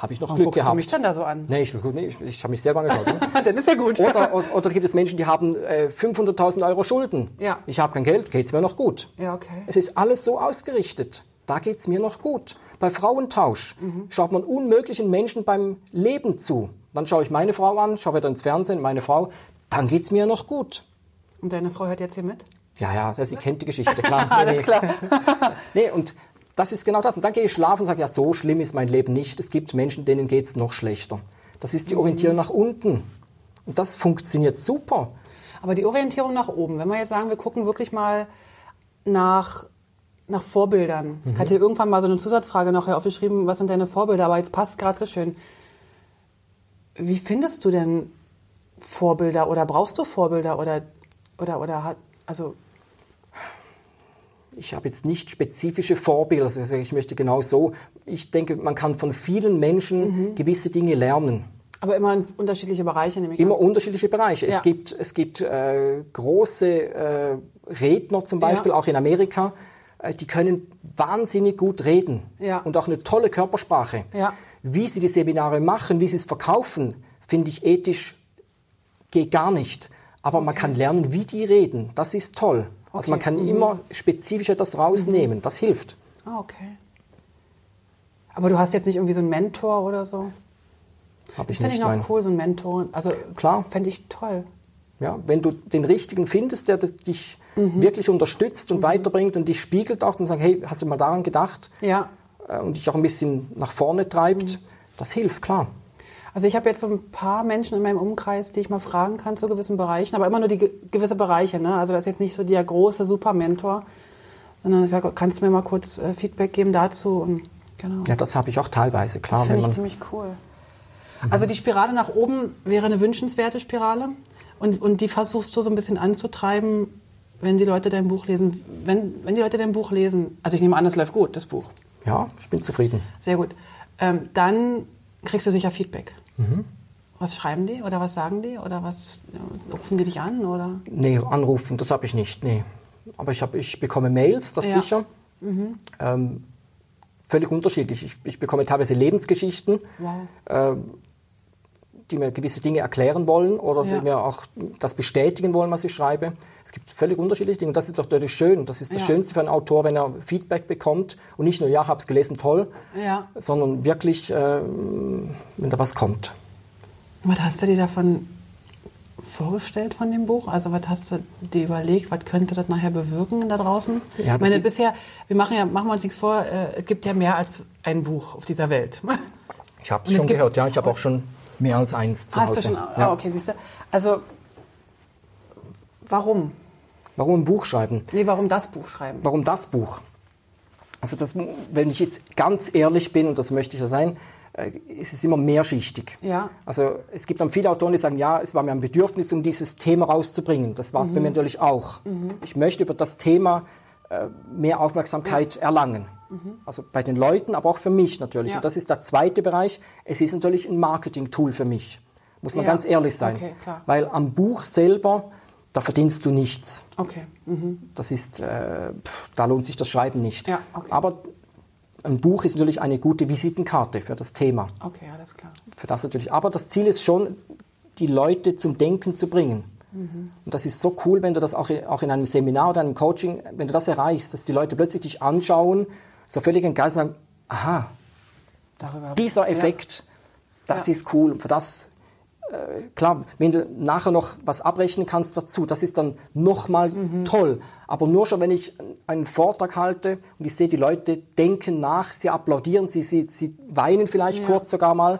S2: habe ich noch
S1: Warum
S2: Glück
S1: guckst
S2: gehabt.
S1: du mich denn da so an?
S2: Nee, ich, nee, ich, ich habe mich selber angeschaut. Ne? (laughs)
S1: Dann ist ja gut.
S2: Oder, oder, oder gibt es Menschen, die haben äh, 500.000 Euro Schulden.
S1: Ja.
S2: Ich habe kein Geld, geht's mir noch gut.
S1: Ja, okay.
S2: Es ist alles so ausgerichtet. Da geht's mir noch gut. Bei Frauentausch
S1: Mhm.
S2: schaut man unmöglichen Menschen beim Leben zu. Dann schaue ich meine Frau an, schaue wieder ins Fernsehen, meine Frau, dann geht's mir noch gut.
S1: Und deine Frau hört jetzt hier mit?
S2: Ja, ja, sie kennt die (laughs) Geschichte, klar.
S1: Alles klar. (laughs)
S2: Nee, und das ist genau das. Und dann gehe ich schlafen und sage, ja, so schlimm ist mein Leben nicht. Es gibt Menschen, denen geht's noch schlechter. Das ist die Orientierung nach unten. Und das funktioniert super.
S1: Aber die Orientierung nach oben, wenn wir jetzt sagen, wir gucken wirklich mal nach, nach Vorbildern. Ich hatte irgendwann mal so eine Zusatzfrage nachher aufgeschrieben, was sind deine Vorbilder, aber jetzt passt gerade so schön. Wie findest du denn Vorbilder oder brauchst du Vorbilder oder, oder, oder hat, also,
S2: Ich habe jetzt nicht spezifische Vorbilder. Also ich möchte genau so. Ich denke, man kann von vielen Menschen gewisse Dinge lernen.
S1: aber immer in unterschiedliche Bereiche, nämlich.
S2: Immer unterschiedliche Bereiche.
S1: Ja.
S2: Es gibt, es gibt äh, große äh, Redner zum Beispiel,
S1: Ja.
S2: auch in Amerika, äh, die können wahnsinnig gut reden
S1: Ja.
S2: und auch eine tolle Körpersprache. Wie sie die Seminare machen, wie sie es verkaufen, finde ich ethisch geht gar nicht. Aber man kann lernen, wie die reden. Das ist toll. Also man
S1: Okay.
S2: kann immer spezifisch etwas rausnehmen. Das hilft.
S1: Ah, okay. Aber du hast jetzt nicht irgendwie so einen Mentor oder so? Das
S2: ich
S1: fände
S2: nicht.
S1: ich noch
S2: nein.
S1: cool, so ein Mentor. Also,
S2: Klar.
S1: Fände ich toll.
S2: Ja, wenn du den richtigen findest, der das dich
S1: Mhm.
S2: wirklich unterstützt und weiterbringt und dich spiegelt auch, und sagen, hey, hast du mal daran gedacht?
S1: Ja.
S2: Äh, Und dich auch ein bisschen nach vorne treibt, das hilft, klar.
S1: Also ich habe jetzt so ein paar Menschen in meinem Umkreis, die ich mal fragen kann zu gewissen Bereichen, aber immer nur die ge gewisse Bereiche. Ne? Also das ist jetzt nicht so der große Super-Mentor, sondern ich sage, kannst du mir mal kurz äh, Feedback geben dazu? Und, genau.
S2: Ja, das habe ich auch teilweise, klar.
S1: das finde ich
S2: man,
S1: ziemlich cool. Also die Spirale nach oben wäre eine wünschenswerte Spirale und, und die versuchst du so ein bisschen anzutreiben, wenn die Leute dein Buch lesen. Wenn, wenn die Leute dein Buch lesen, also ich nehme an, es läuft gut, das Buch.
S2: ja, ich bin zufrieden.
S1: Sehr gut. Ähm, dann kriegst du sicher Feedback. Was schreiben die oder was sagen die oder was rufen die dich an oder?
S2: Nee, anrufen, das habe ich nicht, nee. Aber ich, hab, ich bekomme Mails, das
S1: Ja.
S2: sicher. Ähm, völlig unterschiedlich. Ich, ich bekomme teilweise Lebensgeschichten,
S1: Wow.
S2: ähm, die mir gewisse Dinge erklären wollen oder
S1: Ja.
S2: die mir auch das bestätigen wollen, was ich schreibe. Es gibt völlig unterschiedliche Dinge und das ist doch natürlich schön. Das ist das
S1: Ja.
S2: Schönste für einen Autor, wenn er Feedback bekommt und nicht nur, ja, hab's gelesen, toll,
S1: Ja.
S2: sondern wirklich, ähm, wenn da was kommt.
S1: Was hast du dir davon vorgestellt von dem Buch? Also was hast du dir überlegt, was könnte das nachher bewirken da draußen?
S2: Ja,
S1: ich meine, bisher, wir machen ja, machen wir uns nichts vor, äh, es gibt ja mehr als ein Buch auf dieser Welt.
S2: Ich habe es
S1: es
S2: schon
S1: gibt-
S2: gehört, ja. Ich habe auch schon mehr als eins zu
S1: Hast
S2: Hause.
S1: du schon?
S2: Ja.
S1: Ah, okay, siehst du. Also, warum?
S2: Warum ein Buch schreiben?
S1: Nee, warum das Buch schreiben?
S2: Warum das Buch? Also das, wenn ich jetzt ganz ehrlich bin, und das möchte ich ja sein, äh, ist es immer mehrschichtig.
S1: Ja.
S2: Also es gibt dann viele Autoren, die sagen, ja, es war mir ein Bedürfnis, um dieses Thema rauszubringen. Das war es
S1: Mhm.
S2: bei mir natürlich auch. Ich möchte über das Thema mehr Aufmerksamkeit erlangen. Also bei den Leuten, aber auch für mich natürlich.
S1: Mhm. Ja.
S2: Und das ist der zweite Bereich. Es ist natürlich ein Marketing-Tool für mich. Muss man
S1: Ja.
S2: ganz ehrlich sein.
S1: Okay.
S2: Weil am Buch selber, da verdienst du nichts.
S1: Okay. Mhm.
S2: Das ist, äh, pff, da lohnt sich das Schreiben nicht.
S1: Ja, okay.
S2: Aber ein Buch ist natürlich eine gute Visitenkarte für das Thema.
S1: Okay, alles klar.
S2: Für das natürlich. Aber das Ziel ist schon, die Leute zum Denken zu bringen. Und das ist so cool, wenn du das auch, auch in einem Seminar oder einem Coaching, wenn du das erreichst, dass die Leute plötzlich dich anschauen, so völlig entgeistert sagen, aha,
S1: Darüber
S2: dieser Effekt, das
S1: Ja.
S2: ist cool. Und für das, äh, klar, wenn du nachher noch was abrechnen kannst dazu, das ist dann nochmal
S1: Mhm.
S2: toll. Aber nur schon, wenn ich einen Vortrag halte und ich sehe, die Leute denken nach, sie applaudieren, sie, sie, sie weinen vielleicht
S1: Ja.
S2: kurz sogar mal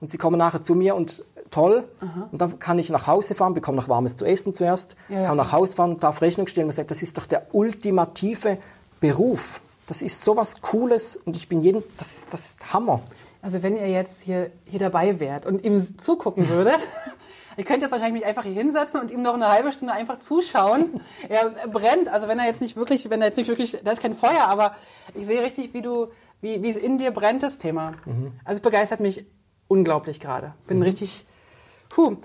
S2: und sie kommen nachher zu mir und toll. Und dann kann ich nach Hause fahren, bekomme noch warmes zu essen zuerst,
S1: Ja, ja.
S2: kann nach Hause fahren, darf Rechnung stellen und sagt, das ist doch der ultimative Beruf. Das ist sowas Cooles und ich bin jeden, das, das ist Hammer.
S1: Also wenn ihr jetzt hier, hier dabei wärt und ihm zugucken würdet, (laughs) ihr könnt jetzt wahrscheinlich mich einfach hier hinsetzen und ihm noch eine halbe Stunde einfach zuschauen. (laughs) Er brennt, also wenn er jetzt nicht wirklich, wenn er jetzt nicht wirklich, da ist kein Feuer, aber ich sehe richtig, wie du, wie, wie es in dir brennt, das Thema. Also es begeistert mich unglaublich gerade. Bin richtig, puh.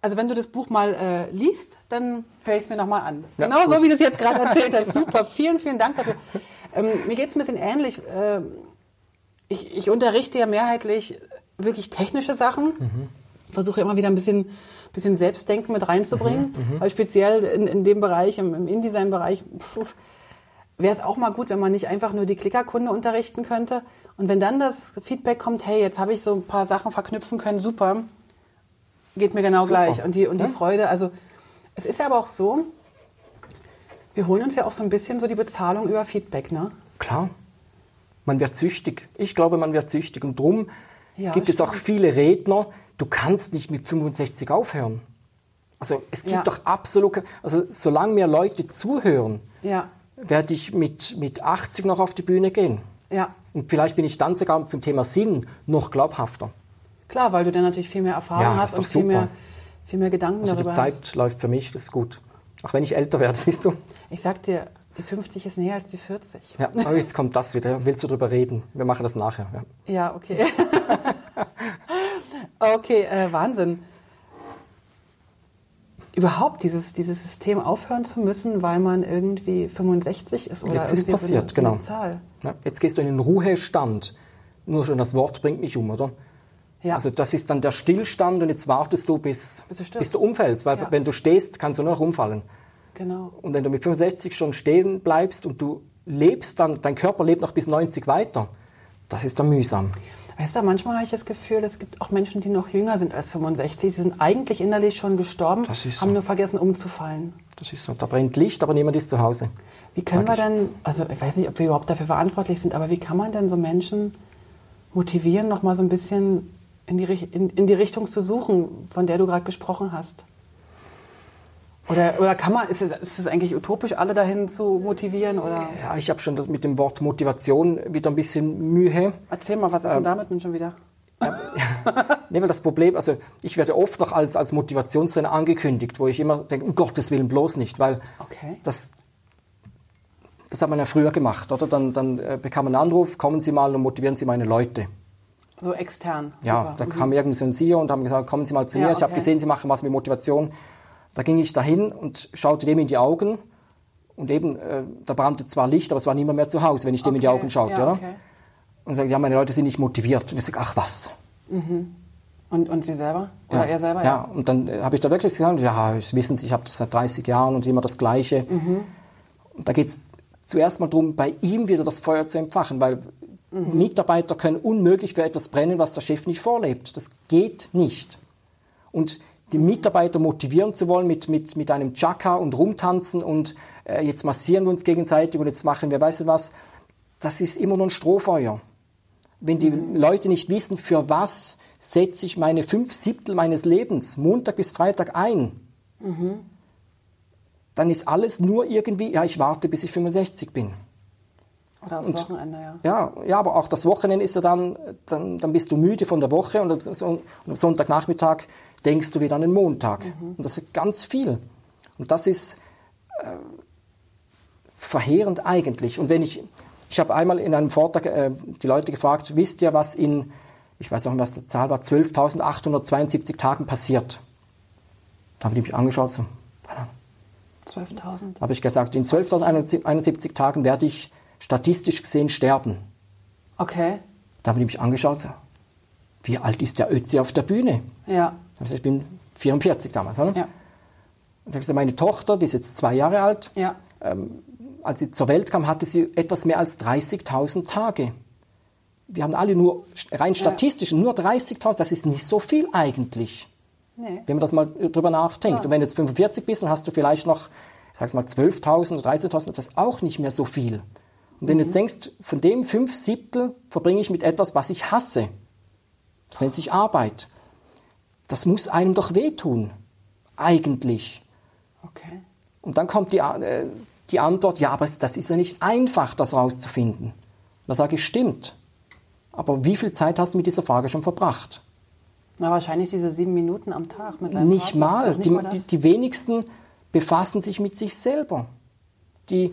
S1: Also wenn du das Buch mal äh, liest, dann höre ich es mir nochmal an.
S2: Ja,
S1: genau so,
S2: gut.
S1: wie du es jetzt gerade (laughs) erzählt hast. Super, vielen, vielen Dank dafür. Ähm, mir geht es ein bisschen ähnlich. Ähm, ich, ich unterrichte ja mehrheitlich wirklich technische Sachen. Versuche immer wieder ein bisschen, bisschen Selbstdenken mit reinzubringen. Weil speziell in, in dem Bereich, im, im InDesign-Bereich, wäre es auch mal gut, wenn man nicht einfach nur die Klickerkunde unterrichten könnte. Und wenn dann das Feedback kommt, hey, jetzt habe ich so ein paar Sachen verknüpfen können, super, geht mir genau
S2: Super.
S1: gleich. Und die, und die
S2: Ja.
S1: Freude, also es ist ja aber auch so, wir holen uns ja auch so ein bisschen so die Bezahlung über Feedback, ne?
S2: Klar. Man wird süchtig. Ich glaube, man wird süchtig. Und darum
S1: Ja,
S2: gibt es auch
S1: stimmt.
S2: viele Redner, du kannst nicht mit 65 aufhören. Also es gibt
S1: Ja.
S2: doch absolut, also solange mir Leute zuhören,
S1: Ja,
S2: werde ich mit, mit 80 noch auf die Bühne gehen.
S1: ja.
S2: Und vielleicht bin ich dann sogar zum Thema Sinn noch glaubhafter.
S1: Klar, weil du dann natürlich viel mehr Erfahrung
S2: Ja,
S1: hast und viel
S2: super.
S1: mehr, viel mehr Gedanken
S2: Also die
S1: darüber
S2: Zeit
S1: hast.
S2: läuft für mich, das ist gut. Auch wenn ich älter werde, (laughs) siehst du?
S1: Ich sag dir, die 50 ist näher als die 40.
S2: Ja, aber jetzt kommt das wieder. Willst du drüber reden? Wir machen das nachher. Ja.
S1: Ja, okay. (laughs) okay, äh, Wahnsinn. Überhaupt dieses, dieses System aufhören zu müssen, weil man irgendwie 65 ist oder
S2: Jetzt ist
S1: irgendwie so eine,
S2: passiert,
S1: so eine
S2: genau.
S1: Zahl.
S2: Ja, jetzt gehst du in den Ruhestand. Nur schon das Wort bringt mich um, oder?
S1: Ja.
S2: Also das ist dann der Stillstand und jetzt wartest du, bis,
S1: Bis du
S2: bis du umfällst. Weil
S1: Ja.
S2: wenn du stehst, kannst du nur noch umfallen.
S1: Genau.
S2: Und wenn du mit 65 schon stehen bleibst und du lebst dann, dein Körper lebt noch bis 90 weiter, das ist dann mühsam.
S1: Weißt du, manchmal habe ich das Gefühl, es gibt auch Menschen, die noch jünger sind als 65. Sie sind eigentlich innerlich schon gestorben,
S2: ist
S1: haben
S2: so.
S1: nur vergessen umzufallen.
S2: Das ist so. Da brennt Licht, aber niemand ist zu Hause.
S1: Wie können wir denn, also ich weiß nicht, ob wir überhaupt dafür verantwortlich sind, aber wie kann man denn so Menschen motivieren, noch mal so ein bisschen in die, in, in die Richtung zu suchen, von der du gerade gesprochen hast? Oder, oder kann man, ist es, ist es eigentlich utopisch, alle dahin zu motivieren? Oder
S2: Ja, ich habe schon das mit dem Wort Motivation wieder ein bisschen Mühe.
S1: erzähl mal, was ist
S2: Ähm,
S1: denn damit denn schon wieder? (laughs)
S2: Nee, weil das Problem, also ich werde oft noch als, als Motivationstrainer angekündigt, wo ich immer denke, um Gottes Willen bloß nicht, weil
S1: Okay.
S2: das, das hat man ja früher gemacht, oder? Dann, dann äh, bekam man einen Anruf, kommen Sie mal und motivieren Sie meine Leute.
S1: So extern.
S2: Ja,
S1: Super.
S2: da
S1: Mhm.
S2: kam irgendwie so ein CEO und haben gesagt, kommen Sie mal zu
S1: Ja,
S2: mir, ich habe
S1: okay.
S2: gesehen, Sie machen was mit Motivation. Da ging ich dahin und schaute dem in die Augen und eben, äh, da brannte zwar Licht, aber es war niemand mehr zu Hause, wenn ich dem in die
S1: Okay,
S2: Augen schaute,
S1: ja,
S2: oder?
S1: okay.
S2: Und sagte, ja, meine Leute sind nicht motiviert. Und ich sage, ach was.
S1: Und, und Sie selber? Oder er selber?
S2: Ja, und dann äh, habe ich da wirklich gesagt, ja, wissen Sie, ich habe das seit 30 Jahren und immer das Gleiche.
S1: Mhm.
S2: Und da geht es zuerst mal darum, bei ihm wieder das Feuer zu entfachen, weil
S1: Mhm.
S2: Mitarbeiter können unmöglich für etwas brennen, was der Chef nicht vorlebt. Das geht nicht. Und die Mitarbeiter motivieren zu wollen mit, mit, mit einem Chaka und rumtanzen und äh, jetzt massieren wir uns gegenseitig und jetzt machen wir, weißt du was, das ist immer nur ein Strohfeuer. Wenn die Leute nicht wissen, für was setze ich meine fünf Siebtel meines Lebens, Montag bis Freitag ein, dann ist alles nur irgendwie, ja, ich warte, bis ich 65 bin.
S1: Oder aufs Wochenende, ja.
S2: Ja, ja, aber auch das Wochenende ist ja dann, dann, dann bist du müde von der Woche und und am Sonntagnachmittag denkst du wieder an den Montag. Und das ist ganz viel. Und das ist äh, verheerend eigentlich. Und wenn ich, ich habe einmal in einem Vortrag äh, die Leute gefragt, wisst ihr, was in, ich weiß auch nicht, was die Zahl war, 12.872 Tagen passiert? Da haben die mich angeschaut, so,
S1: 12.000.
S2: habe ich gesagt, in 12.071 Tagen werde ich statistisch gesehen sterben.
S1: Okay.
S2: Da haben die mich angeschaut, so, wie alt ist der Ötzi auf der Bühne?
S1: Ja.
S2: Also ich bin 44 damals. Oder?
S1: Ja.
S2: Und ich gesagt, meine Tochter, die ist jetzt zwei Jahre alt,
S1: Ja.
S2: als sie zur Welt kam, hatte sie etwas mehr als 30.000 Tage. Wir haben alle nur, rein statistisch, nur 30.000, das ist nicht so viel eigentlich.
S1: Nee.
S2: Wenn man das mal drüber nachdenkt.
S1: Ja.
S2: Und wenn du jetzt 45 bist, dann hast du vielleicht noch, ich sag's mal, 12.000 oder 13.000, das ist auch nicht mehr so viel. Und wenn du jetzt denkst, von dem fünf Siebtel verbringe ich mit etwas, was ich hasse. Das nennt sich Arbeit. Das muss einem doch wehtun. Eigentlich.
S1: Okay.
S2: Und dann kommt die, äh, die Antwort, ja, aber das ist ja nicht einfach, das rauszufinden. Da sage ich, stimmt. Aber wie viel Zeit hast du mit dieser Frage schon verbracht?
S1: Na, wahrscheinlich diese sieben Minuten am Tag mit seinem
S2: Nicht
S1: Partner.
S2: mal.
S1: Nicht
S2: Die,
S1: mal
S2: die, die wenigsten befassen sich mit sich selber. Die,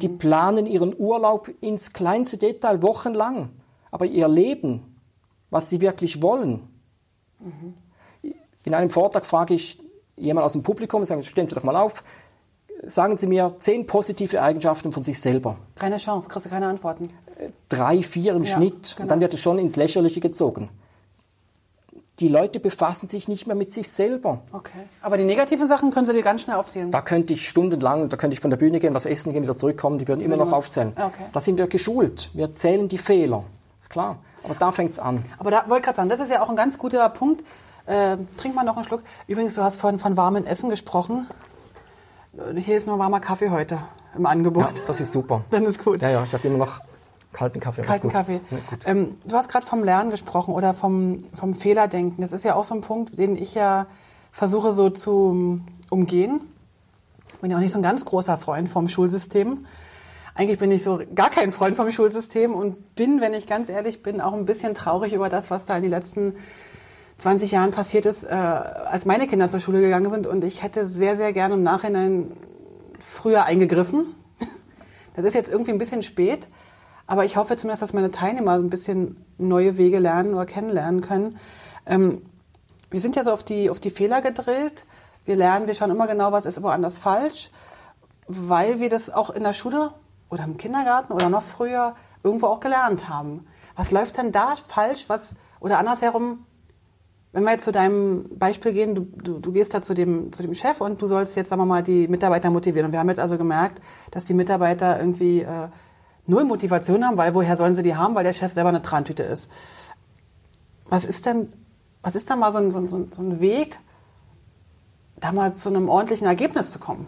S2: die
S1: Mhm.
S2: planen ihren Urlaub ins kleinste Detail wochenlang. Aber ihr Leben, was sie wirklich wollen.
S1: Mhm.
S2: In einem Vortrag frage ich jemand aus dem Publikum, sage, stellen Sie doch mal auf, sagen Sie mir zehn positive Eigenschaften von sich selber.
S1: Keine Chance, kriegst du keine Antworten.
S2: Drei, vier im
S1: Ja,
S2: Schnitt.
S1: genau.
S2: Und dann wird es schon ins Lächerliche gezogen. Die Leute befassen sich nicht mehr mit sich selber.
S1: Okay. Aber die negativen Sachen können Sie dir ganz schnell aufzählen.
S2: Da könnte ich stundenlang, da könnte ich von der Bühne gehen, was essen gehen, wieder zurückkommen, die würden immer noch aufzählen.
S1: Okay.
S2: Da sind wir geschult. Wir zählen die Fehler. Ist klar. Aber da fängt es an.
S1: Aber da wollte ich gerade sagen, das ist ja auch ein ganz guter Punkt. Äh, trink mal noch einen Schluck. Übrigens, du hast von, von warmem Essen gesprochen. Hier ist nur warmer Kaffee heute im Angebot.
S2: Ja, das ist super. (laughs)
S1: Dann ist gut.
S2: Ja, ja, ich habe immer noch kalten Kaffee.
S1: Kalten. Kaffee.
S2: Ja.
S1: Ähm, du hast gerade vom Lernen gesprochen oder vom, vom Fehlerdenken. Das ist ja auch so ein Punkt, den ich ja versuche so zu umgehen. Bin ja auch nicht so ein ganz großer Freund vom Schulsystem. Eigentlich bin ich so gar kein Freund vom Schulsystem und bin, wenn ich ganz ehrlich bin, auch ein bisschen traurig über das, was da in den letzten 20 Jahren passiert ist, äh, als meine Kinder zur Schule gegangen sind. Und ich hätte sehr, sehr gerne im Nachhinein früher eingegriffen. Das ist jetzt irgendwie ein bisschen spät, aber ich hoffe zumindest, dass meine Teilnehmer ein bisschen neue Wege lernen oder kennenlernen können. Ähm, wir sind ja so auf die, auf die Fehler gedrillt. Wir lernen, wir schauen immer genau, was ist woanders falsch, weil wir das auch in der Schule oder im Kindergarten oder noch früher irgendwo auch gelernt haben. Was läuft denn da falsch? Was, oder andersherum, wenn wir jetzt zu deinem Beispiel gehen, du, du, du gehst da zu dem, zu dem Chef und du sollst jetzt, sagen wir mal, die Mitarbeiter motivieren. Und wir haben jetzt also gemerkt, dass die Mitarbeiter irgendwie äh, null Motivation haben, weil woher sollen sie die haben, weil der Chef selber eine Trantüte ist. Was ist denn, was ist denn mal so ein, so ein, so ein Weg, da mal zu einem ordentlichen Ergebnis zu kommen?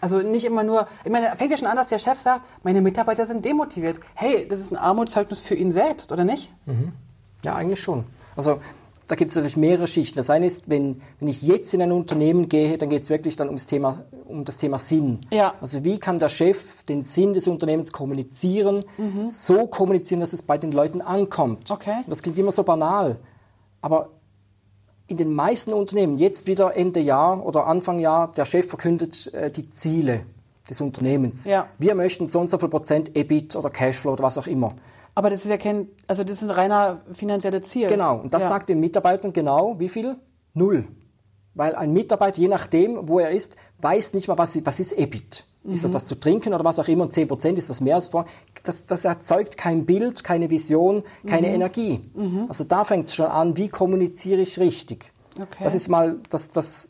S1: Also nicht immer nur, ich meine, fängt ja schon an, dass der Chef sagt, meine Mitarbeiter sind demotiviert. Hey, das ist ein Armutszeugnis für ihn selbst, oder nicht?
S2: Ja, eigentlich schon. Also da gibt es natürlich mehrere Schichten. Das eine ist, wenn, wenn ich jetzt in ein Unternehmen gehe, dann geht es wirklich dann ums Thema, um das Thema Sinn.
S1: Ja.
S2: Also wie kann der Chef den Sinn des Unternehmens kommunizieren, so kommunizieren, dass es bei den Leuten ankommt.
S1: Okay.
S2: Das klingt immer so banal. Aber in den meisten Unternehmen, jetzt wieder Ende Jahr oder Anfang Jahr, der Chef verkündet äh, die Ziele des Unternehmens.
S1: Ja.
S2: Wir möchten so und so viel Prozent EBIT oder Cashflow oder was auch immer.
S1: Aber das ist ja kein, also das ist ein reiner finanzieller Ziel.
S2: Genau, und das
S1: ja.
S2: sagt den Mitarbeitern genau, wie viel? Null. Weil ein Mitarbeiter, je nachdem, wo er ist, weiß nicht mal, was, was ist EBIT. Ist
S1: Mhm.
S2: das was zu trinken oder was auch immer? Und 10% ist das mehr als vor. Das, das erzeugt kein Bild, keine Vision,
S1: Mhm.
S2: keine Energie. Also da fängt es schon an, wie kommuniziere ich richtig.
S1: Okay.
S2: Das ist mal das, das,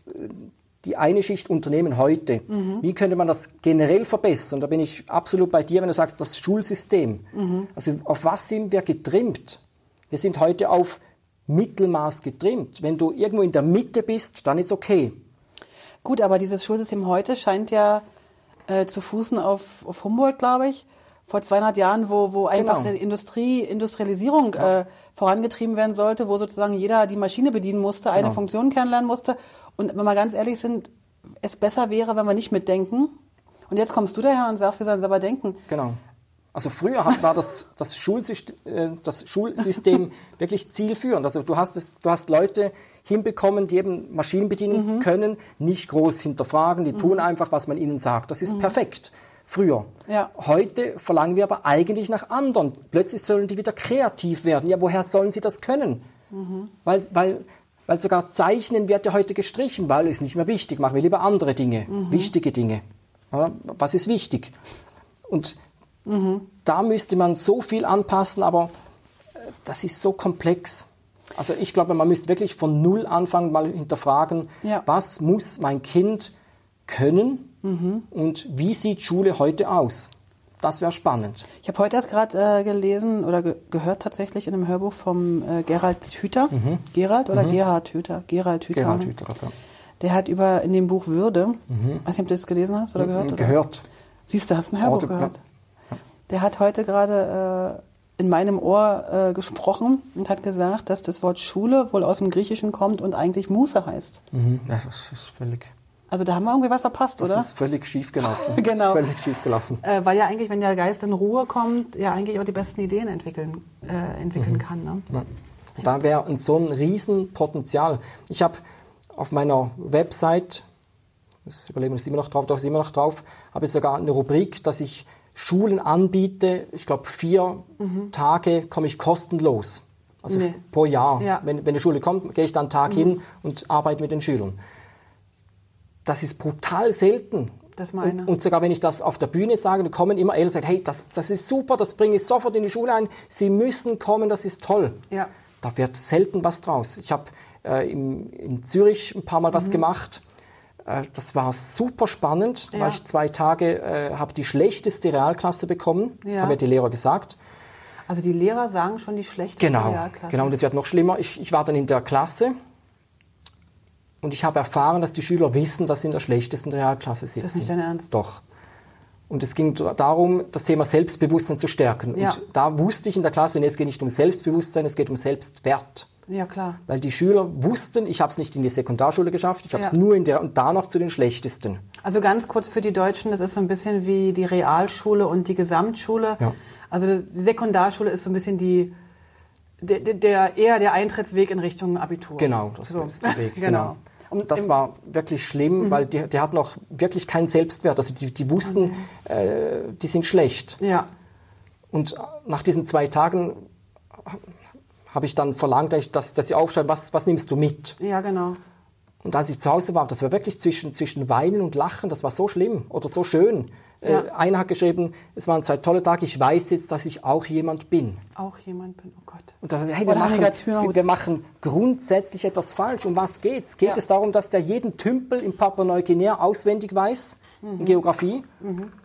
S2: die eine Schicht Unternehmen heute.
S1: Mhm.
S2: Wie könnte man das generell verbessern? Da bin ich absolut bei dir, wenn du sagst, das Schulsystem.
S1: Mhm.
S2: Also auf was sind wir getrimmt? Wir sind heute auf Mittelmaß getrimmt. Wenn du irgendwo in der Mitte bist, dann ist okay.
S1: Gut, aber dieses Schulsystem heute scheint ja äh, zu fußen auf, auf Humboldt, glaube ich. Vor 200 Jahren, wo, wo einfach
S2: Genau.
S1: die Industrie, Industrialisierung äh, vorangetrieben werden sollte, wo sozusagen jeder die Maschine bedienen musste, eine
S2: Genau.
S1: Funktion kennenlernen musste. Und wenn wir ganz ehrlich sind, es besser wäre, wenn wir nicht mitdenken. Und jetzt kommst du daher und sagst, wir sollen selber denken.
S2: Genau. Also früher war das, das, Schulsystem, äh, das Schulsystem (laughs) wirklich zielführend. Also du hast, es, du hast Leute hinbekommen, die eben Maschinen bedienen können, nicht groß hinterfragen, die tun einfach, was man ihnen sagt. Das ist perfekt. Früher.
S1: Ja.
S2: Heute verlangen wir aber eigentlich nach anderen. Plötzlich sollen die wieder kreativ werden. Ja, woher sollen sie das können? Weil, weil, weil sogar Zeichnen wird ja heute gestrichen, weil es nicht mehr wichtig. Machen wir lieber andere Dinge, wichtige Dinge. Ja, was ist wichtig? Und da müsste man so viel anpassen, aber äh, das ist so komplex. Also ich glaube, man müsste wirklich von Null anfangen, mal hinterfragen,
S1: Ja.
S2: was muss mein Kind können und wie sieht Schule heute aus? Das wäre spannend.
S1: Ich habe heute erst gerade äh, gelesen oder ge gehört tatsächlich in einem Hörbuch vom äh, Gerald Hüther. Gerald oder Gerhard Hüther? Gerald Hüther.
S2: Gerhard? Hüther, ja.
S1: Der hat über in dem Buch Würde, weiß nicht, ob du das gelesen hast oder gehört? Oder?
S2: Gehört.
S1: Siehst du, hast ein Hörbuch
S2: Audio-
S1: gehört. Der hat heute gerade äh, in meinem Ohr äh, gesprochen und hat gesagt, dass das Wort Schule wohl aus dem Griechischen kommt und eigentlich Muße heißt.
S2: Mhm. Ja, das ist völlig,
S1: Also da haben wir irgendwie was verpasst,
S2: das
S1: oder?
S2: ist völlig schief gelaufen. (laughs)
S1: Genau.
S2: Völlig schief gelaufen.
S1: Äh, weil ja eigentlich, wenn der Geist in Ruhe kommt, ja eigentlich auch die besten Ideen entwickeln, äh, entwickeln kann. Ne?
S2: Ja. Da wäre so ein Riesenpotenzial. Ich habe auf meiner Website, das Überleben ist immer noch drauf, doch ist immer noch drauf, habe ich sogar eine Rubrik, dass ich Schulen anbiete. Ich glaube, vier Tage komme ich kostenlos. Also
S1: Nee.
S2: pro Jahr.
S1: Ja.
S2: Wenn, wenn eine Schule kommt, gehe ich dann einen Tag hin und arbeite mit den Schülern. Das ist brutal selten.
S1: Das meine.
S2: Und, und sogar wenn ich das auf der Bühne sage, dann kommen immer Eltern und sagen, hey, das, das ist super, das bringe ich sofort in die Schule ein. Sie müssen kommen, das ist toll.
S1: Ja.
S2: da wird selten was draus. Ich habe äh, in, in Zürich ein paar Mal was gemacht. Äh, das war super spannend.
S1: Ja.
S2: war ich zwei Tage, äh, habe die schlechteste Realklasse bekommen,
S1: Ja.
S2: haben mir die Lehrer gesagt.
S1: Also die Lehrer sagen schon die schlechteste
S2: Genau,
S1: Realklasse.
S2: genau. Und es wird noch schlimmer. Ich, ich war dann in der Klasse und ich habe erfahren, dass die Schüler wissen, dass sie in der schlechtesten Realklasse sitzen.
S1: Das ist nicht dein Ernst.
S2: Doch. Und es ging darum, das Thema Selbstbewusstsein zu stärken.
S1: Ja.
S2: Und da wusste ich in der Klasse, nee, es geht nicht um Selbstbewusstsein, es geht um Selbstwert.
S1: Ja, klar.
S2: Weil die Schüler wussten, ich habe es nicht in die Sekundarschule geschafft, ich habe es
S1: Ja.
S2: nur in der und danach zu den schlechtesten.
S1: Also ganz kurz für die Deutschen, das ist so ein bisschen wie die Realschule und die Gesamtschule.
S2: Ja.
S1: Also die Sekundarschule ist so ein bisschen die, der, der- eher der Eintrittsweg in Richtung Abitur.
S2: Genau, das
S1: So.
S2: ist der Weg. (laughs)
S1: genau. Und
S2: Das
S1: Mhm.
S2: war wirklich schlimm, weil die, die hatten auch wirklich keinen Selbstwert. Also die, die wussten, äh, die sind schlecht.
S1: Ja,
S2: Und nach diesen zwei Tagen habe ich dann verlangt, dass, dass sie aufschreiben, was, was nimmst du mit?
S1: ja, genau.
S2: Und als ich zu Hause war, das war wirklich zwischen, zwischen Weinen und Lachen, das war so schlimm oder so schön.
S1: Ja.
S2: Äh, einer hat geschrieben, es waren zwei tolle Tage, ich weiß jetzt, dass ich auch jemand bin.
S1: Auch jemand bin, oh Gott.
S2: Und da, hey, wir, machen, wir, wir machen grundsätzlich etwas falsch. Um was geht's? Geht
S1: Ja.
S2: es darum, dass der jeden Tümpel in Papua-Neuguinea auswendig weiß,
S1: Mhm.
S2: in Geografie?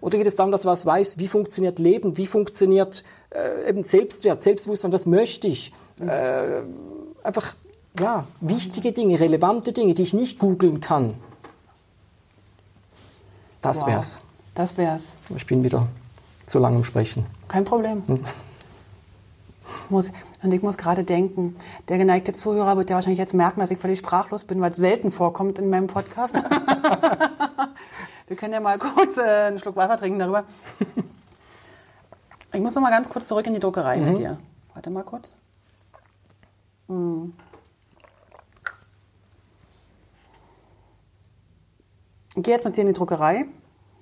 S2: Oder geht es darum, dass er was weiß, wie funktioniert Leben, wie funktioniert äh, eben Selbstwert, Selbstbewusstsein, das möchte ich?
S1: Mhm.
S2: Äh, einfach, ja, wichtige Dinge, relevante Dinge, die ich nicht googeln kann. Das
S1: Wow.
S2: wär's.
S1: Das wär's.
S2: Ich bin wieder zu lang im Sprechen.
S1: Kein Problem. Muss, und ich muss gerade denken, der geneigte Zuhörer wird ja wahrscheinlich jetzt merken, dass ich völlig sprachlos bin, weil es selten vorkommt in meinem Podcast. (laughs) Wir können ja mal kurz äh, einen Schluck Wasser trinken darüber. Ich muss noch mal ganz kurz zurück in die Druckerei mit dir. Warte mal kurz. Hm. Ich gehe jetzt mit dir in die Druckerei.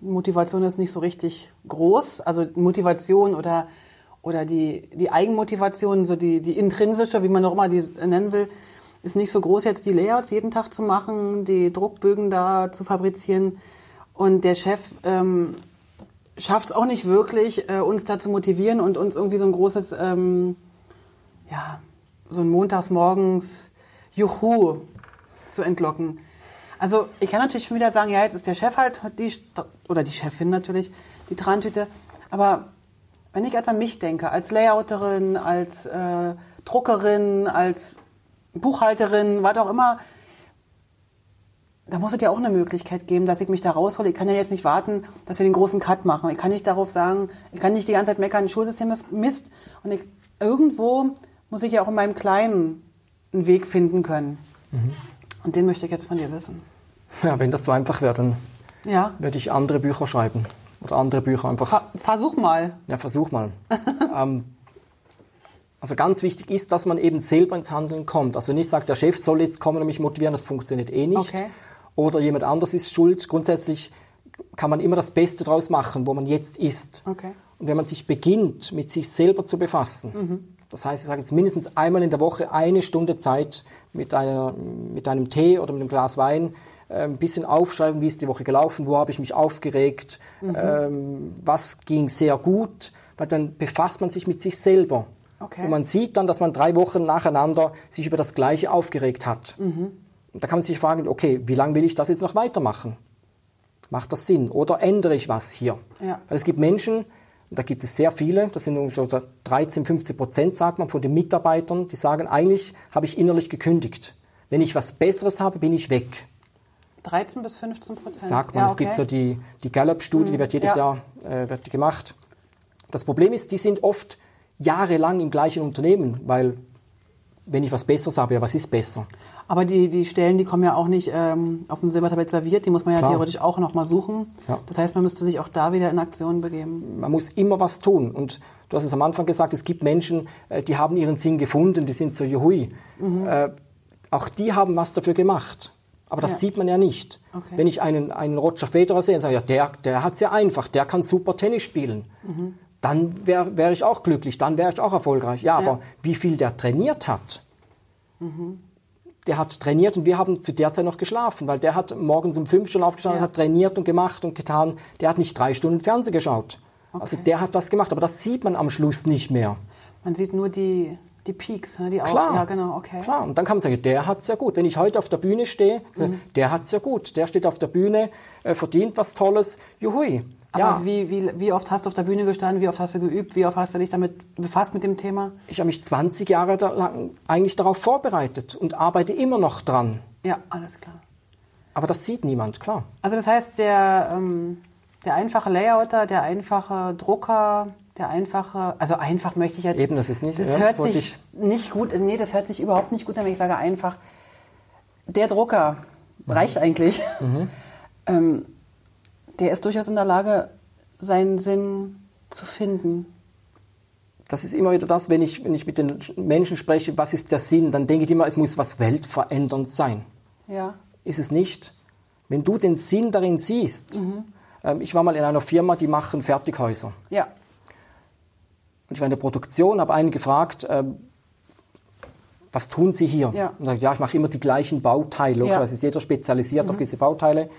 S1: Motivation ist nicht so richtig groß. Also Motivation oder, oder die, die Eigenmotivation, so die, die intrinsische, wie man auch immer die nennen will, ist nicht so groß, jetzt die Layouts jeden Tag zu machen, die Druckbögen da zu fabrizieren. Und der Chef ähm, schafft es auch nicht wirklich, äh, uns da zu motivieren und uns irgendwie so ein großes, ähm, ja, so ein Montagsmorgens Juhu zu entlocken. Also ich kann natürlich schon wieder sagen, ja, jetzt ist der Chef halt die, oder die Chefin natürlich, die Trantüte. Aber wenn ich jetzt an mich denke, als Layouterin, als äh, Druckerin, als Buchhalterin, was auch immer, da muss es ja auch eine Möglichkeit geben, dass ich mich da raushole. Ich kann ja jetzt nicht warten, dass wir den großen Cut machen. Ich kann nicht darauf sagen, ich kann nicht die ganze Zeit meckern, das Schulsystem ist Mist. Und ich, irgendwo muss ich ja auch in meinem Kleinen einen Weg finden können. Und den möchte ich jetzt von dir wissen.
S2: Ja, wenn das so einfach wäre, dann
S1: Ja,
S2: würde ich andere Bücher schreiben. Oder andere Bücher einfach
S1: Ver versuch mal.
S2: Ja, versuch mal. (laughs) ähm, also ganz wichtig ist, dass man eben selber ins Handeln kommt. Also nicht sagt, der Chef soll jetzt kommen und mich motivieren, das funktioniert eh nicht.
S1: Okay.
S2: Oder jemand anders ist schuld. Grundsätzlich kann man immer das Beste draus machen, wo man jetzt ist.
S1: Okay.
S2: Und wenn man sich beginnt, mit sich selber zu befassen, das heißt, ich sage jetzt mindestens einmal in der Woche eine Stunde Zeit mit, einer, mit einem Tee oder mit einem Glas Wein, ein bisschen aufschreiben, wie ist die Woche gelaufen, wo habe ich mich aufgeregt, ähm, was ging sehr gut, weil dann befasst man sich mit sich selber.
S1: Okay.
S2: Und man sieht dann, dass man drei Wochen nacheinander sich über das Gleiche aufgeregt hat. Und da kann man sich fragen, okay, wie lange will ich das jetzt noch weitermachen? Macht das Sinn? Oder ändere ich was hier?
S1: Ja.
S2: Weil es gibt Menschen, und da gibt es sehr viele, das sind ungefähr so 13, 15 Prozent, sagt man, von den Mitarbeitern, die sagen, eigentlich habe ich innerlich gekündigt. Wenn ich was Besseres habe, bin ich weg.
S1: 13 bis 15 Prozent.
S2: Sagt man.
S1: Ja,
S2: Es gibt so
S1: okay. Mhm.
S2: die, die Gallup-Studie, die wird jedes
S1: ja.
S2: Jahr äh, wird gemacht. Das Problem ist, die sind oft jahrelang im gleichen Unternehmen, weil wenn ich was Besseres habe, ja, was ist besser?
S1: Aber die, die Stellen, die kommen ja auch nicht ähm, auf dem Silbertablett serviert, die muss man ja
S2: Klar.
S1: theoretisch auch nochmal suchen.
S2: Ja.
S1: Das heißt, man müsste sich auch da wieder in Aktion begeben.
S2: Man muss immer was tun. Und du hast es am Anfang gesagt, es gibt Menschen, äh, die haben ihren Sinn gefunden, die sind so juhui. Äh, auch die haben was dafür gemacht. Aber das
S1: Ja.
S2: sieht man ja nicht.
S1: Okay.
S2: Wenn ich einen, einen Roger Federer sehe und sage, ja, der, der hat es ja einfach, der kann super Tennis spielen, dann wäre wär ich auch glücklich, dann wäre ich auch erfolgreich. Ja, aber wie viel der trainiert hat, der hat trainiert und wir haben zu der Zeit noch geschlafen, weil der hat morgens um fünf schon aufgestanden,
S1: Ja.
S2: hat trainiert und gemacht und getan. Der hat nicht drei Stunden Fernsehen geschaut. Also
S1: Okay.
S2: der hat was gemacht, aber das sieht man am Schluss nicht mehr.
S1: Man sieht nur die, Die Peaks, ne? die auch.
S2: Klar.
S1: Ja, genau, okay.
S2: Klar, und dann kann man sagen, der hat's ja gut. Wenn ich heute auf der Bühne stehe,
S1: Mhm.
S2: der hat's ja gut. Der steht auf der Bühne, äh, verdient was Tolles. Juhui.
S1: Aber
S2: ja,
S1: wie, wie, wie oft hast du auf der Bühne gestanden? Wie oft hast du geübt? Wie oft hast du dich damit befasst mit dem Thema?
S2: ich habe mich 20 Jahre lang eigentlich darauf vorbereitet und arbeite immer noch dran.
S1: Ja, alles klar.
S2: Aber das sieht niemand, klar.
S1: Also das heißt, der, ähm, der einfache Layouter, der einfache Drucker, der einfache, also einfach möchte ich jetzt.
S2: Eben, das ist nicht-
S1: Das
S2: ja,
S1: hört sich nicht gut, nee, das hört sich überhaupt nicht gut an, wenn ich sage einfach. Der Drucker reicht eigentlich. (laughs) Ähm, der ist durchaus in der Lage, seinen Sinn zu finden.
S2: Das ist immer wieder das, wenn ich, wenn ich mit den Menschen spreche, was ist der Sinn, dann denke ich immer, es muss was weltverändernd sein.
S1: Ja.
S2: Ist es nicht? Wenn du den Sinn darin siehst, ähm, ich war mal in einer Firma, die machen Fertighäuser.
S1: Ja.
S2: Und ich war in der Produktion, habe einen gefragt, ähm, was tun Sie hier?
S1: Ja.
S2: Und er sagt, ja, ich mache immer die gleichen Bauteile.
S1: Ja.
S2: Also ist jeder spezialisiert auf diese Bauteile. Dann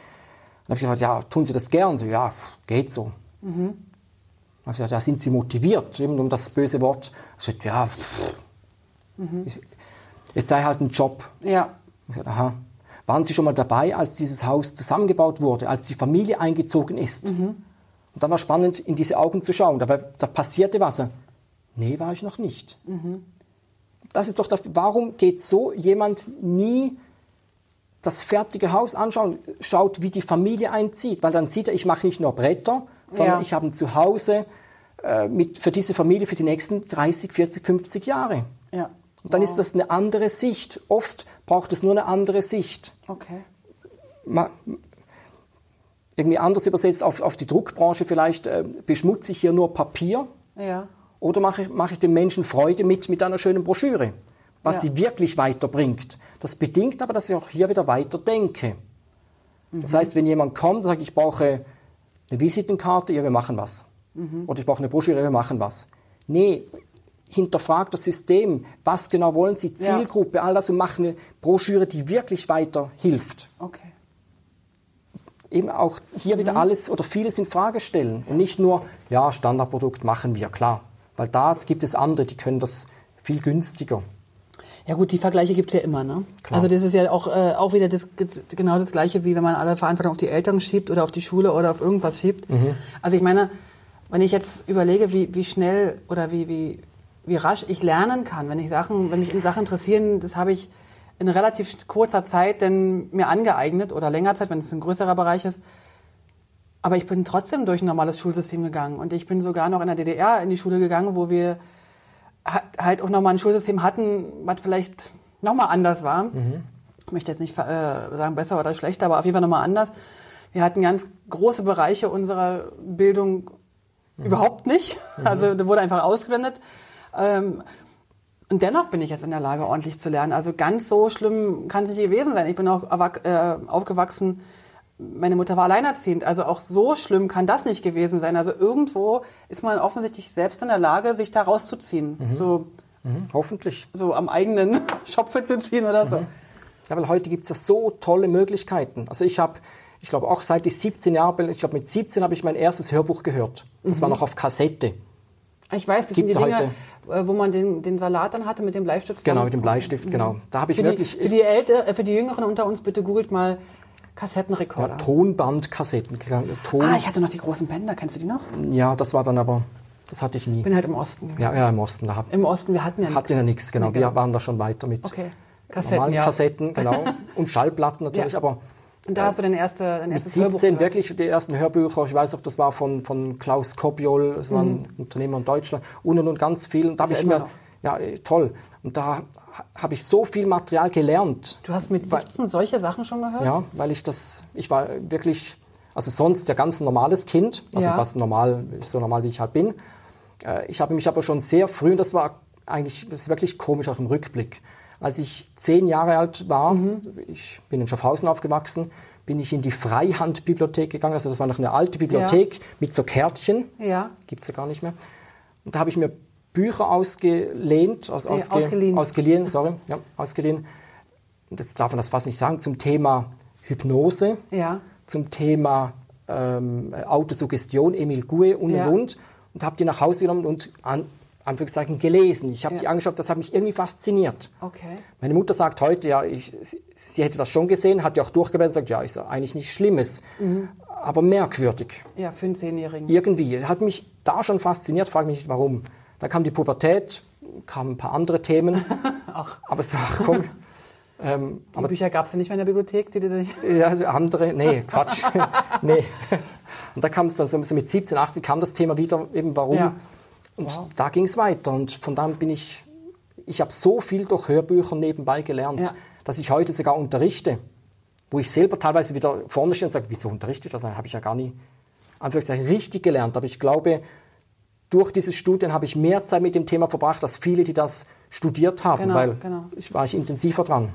S2: habe ich gesagt, ja, tun Sie das gern? So, ja, geht so. Dann habe ich gesagt, ja, sind Sie motiviert? Eben um das böse Wort. Ich gesagt, ja. Ich- es sei halt ein Job.
S1: Ja.
S2: Ich gesagt, aha. Waren Sie schon mal dabei, als dieses Haus zusammengebaut wurde, als die Familie eingezogen ist? Und dann war spannend, in diese Augen zu schauen. Da, war- da passierte was. Nee, war ich noch nicht. Das ist doch, das, warum geht so jemand nie das fertige Haus anschauen, schaut, wie die Familie einzieht? Weil dann sieht er, ich mache nicht nur Bretter, sondern
S1: Ja.
S2: ich habe ein Zuhause äh, mit, für diese Familie für die nächsten 30, 40, 50 Jahre.
S1: Ja.
S2: Und dann
S1: Wow.
S2: ist das eine andere Sicht. Oft braucht es nur eine andere Sicht.
S1: Okay.
S2: Ma- irgendwie anders übersetzt auf, auf die Druckbranche vielleicht, äh, beschmutze ich hier nur Papier
S1: Ja.
S2: oder mache, ich- mache ich den Menschen Freude mit, mit einer schönen Broschüre, was
S1: Ja.
S2: sie wirklich weiterbringt. Das bedingt aber, dass ich auch hier wieder weiter denke. Das heißt, wenn jemand kommt und sagt, ich brauche eine Visitenkarte, ja, wir machen was. Oder ich brauche eine Broschüre, wir machen was. Nee, hinterfragt das System. Was genau wollen Sie?
S1: Ja.
S2: Zielgruppe, all das und mach eine Broschüre, die wirklich weiter hilft.
S1: Okay.
S2: Eben auch hier wieder alles oder vieles in Frage stellen. Und nicht nur, ja, Standardprodukt machen wir, klar. Weil da gibt es andere, die können das viel günstiger.
S1: Ja gut, die Vergleiche gibt's ja immer, ne?
S2: Klar.
S1: Also das ist ja auch, äh, auch wieder das, genau das Gleiche, wie wenn man alle Verantwortung auf die Eltern schiebt oder auf die Schule oder auf irgendwas schiebt. Also ich meine, wenn ich jetzt überlege, wie, wie schnell oder wie, wie, wie rasch ich lernen kann, wenn ich Sachen, wenn mich Sachen interessieren, das habe ich in relativ kurzer Zeit denn mir angeeignet oder länger Zeit, wenn es ein größerer Bereich ist. Aber ich bin trotzdem durch ein normales Schulsystem gegangen und ich bin sogar noch in der DDR in die Schule gegangen, wo wir ha- halt auch nochmal ein Schulsystem hatten, was vielleicht nochmal anders war. Ich möchte jetzt nicht äh, sagen besser oder schlechter, aber auf jeden Fall nochmal anders. Wir hatten ganz große Bereiche unserer Bildung überhaupt nicht. Also da wurde einfach ausgeblendet. Ähm, und dennoch bin ich jetzt in der Lage, ordentlich zu lernen. Also ganz so schlimm kann es nicht gewesen sein. Ich bin auch äh, aufgewachsen, meine Mutter war alleinerziehend. Also auch so schlimm kann das nicht gewesen sein. Also irgendwo ist man offensichtlich selbst in der Lage, sich da rauszuziehen. So,
S2: Mhm, hoffentlich.
S1: so am eigenen (laughs) Schopfe zu ziehen oder so.
S2: Ja, weil heute gibt es ja so tolle Möglichkeiten. Also ich habe, ich glaube auch seit ich 17 Jahre bin, ich glaube mit 17 habe ich mein erstes Hörbuch gehört. Das war
S1: Mhm.
S2: noch auf Kassette.
S1: Ich weiß, das
S2: Gibt's
S1: sind die Dinge, äh, wo man den, den Salat dann hatte mit dem Bleistift.
S2: Genau, mit dem Bleistift, genau. Da habe ich
S1: Für die,
S2: wirklich
S1: für die Älter, äh, für die Jüngeren unter uns, bitte googelt mal Kassettenrekorder.
S2: ja, Tonbandkassetten. Ton,
S1: ah, ich hatte noch die großen Bänder, kennst du die noch?
S2: ja, das war dann aber, das hatte ich nie.
S1: Ich bin halt im Osten gewesen.
S2: Ja, ja, im Osten, da hab,
S1: Im Osten, wir hatten ja
S2: hatten ja nichts, genau.
S1: Genau.
S2: Wir waren da schon weiter mit
S1: Okay. Kassetten,
S2: normalen
S1: ja.
S2: Kassetten, genau. (laughs) Und Schallplatten natürlich,
S1: Ja.
S2: aber
S1: Und da hast du dein, erste, dein erstes Hörbuch
S2: 17
S1: gehört.
S2: wirklich die ersten Hörbücher, ich weiß auch, das war von, von Klaus Kobiol, das war ein Unternehmer in Deutschland, und und, und ganz viel. Und da
S1: Mhm.
S2: Habe ich
S1: immer
S2: mir, ja, äh, toll. Und da ha- habe ich so viel Material gelernt.
S1: Du hast mit
S2: Weil-
S1: 17 solche Sachen schon gehört?
S2: Ja, weil ich das, ich war wirklich, also sonst ja ganz normales Kind, also
S1: Ja.
S2: was normal, so normal wie ich halt bin. Äh, Ich habe mich aber schon sehr früh, und das war eigentlich, das ist wirklich komisch auch im Rückblick. Als ich zehn Jahre alt war,
S1: Mhm.
S2: ich bin in Schaffhausen aufgewachsen, bin ich in die Freihandbibliothek gegangen. Also das war noch eine alte Bibliothek mit so Kärtchen,
S1: Ja.
S2: gibt es ja gar nicht mehr. Und da habe ich mir Bücher ausgelehnt, aus, ausge,
S1: ausgeliehen.
S2: ausgeliehen, sorry, ja, ausgeliehen. Und jetzt darf man das fast nicht sagen, zum Thema Hypnose,
S1: Ja.
S2: zum Thema ähm, Autosuggestion, Emil Gue und
S1: Ja.
S2: und und. Und habe die nach Hause genommen und an, Anführungszeichen gelesen. Ich habe
S1: Ja.
S2: die angeschaut, das hat mich irgendwie fasziniert.
S1: Okay.
S2: Meine Mutter sagt heute, ja, ich, sie, sie hätte das schon gesehen, hat ja auch durchgeblättert und sagt, ja, ist eigentlich nichts Schlimmes,
S1: Mhm.
S2: aber merkwürdig.
S1: Ja, für einen Zehnjährigen.
S2: Irgendwie. Hat mich da schon fasziniert, frage mich nicht warum. Dann kam die Pubertät, kamen ein paar andere Themen. (laughs)
S1: Ach.
S2: Aber so, ach komm. (laughs) ähm,
S1: Die Bücher gab es ja nicht mehr in der Bibliothek, die du dich. (laughs)
S2: ja, andere, nee, Quatsch. nee. Und da kam es dann so so mit 17, 18 kam das Thema wieder, eben warum.
S1: Ja.
S2: Und
S1: Wow.
S2: da ging es weiter. Und von da bin ich, ich habe so viel durch Hörbücher nebenbei gelernt,
S1: Ja.
S2: dass ich heute sogar unterrichte. Wo ich selber teilweise wieder vorne stehe und sage, wieso unterrichte ich das? Habe ich ja gar nie, Anführungszeichen, richtig gelernt. Aber ich glaube, durch dieses Studium habe ich mehr Zeit mit dem Thema verbracht, als viele, die das studiert haben,
S1: Genau,
S2: weil
S1: genau.
S2: ich war ich intensiver dran.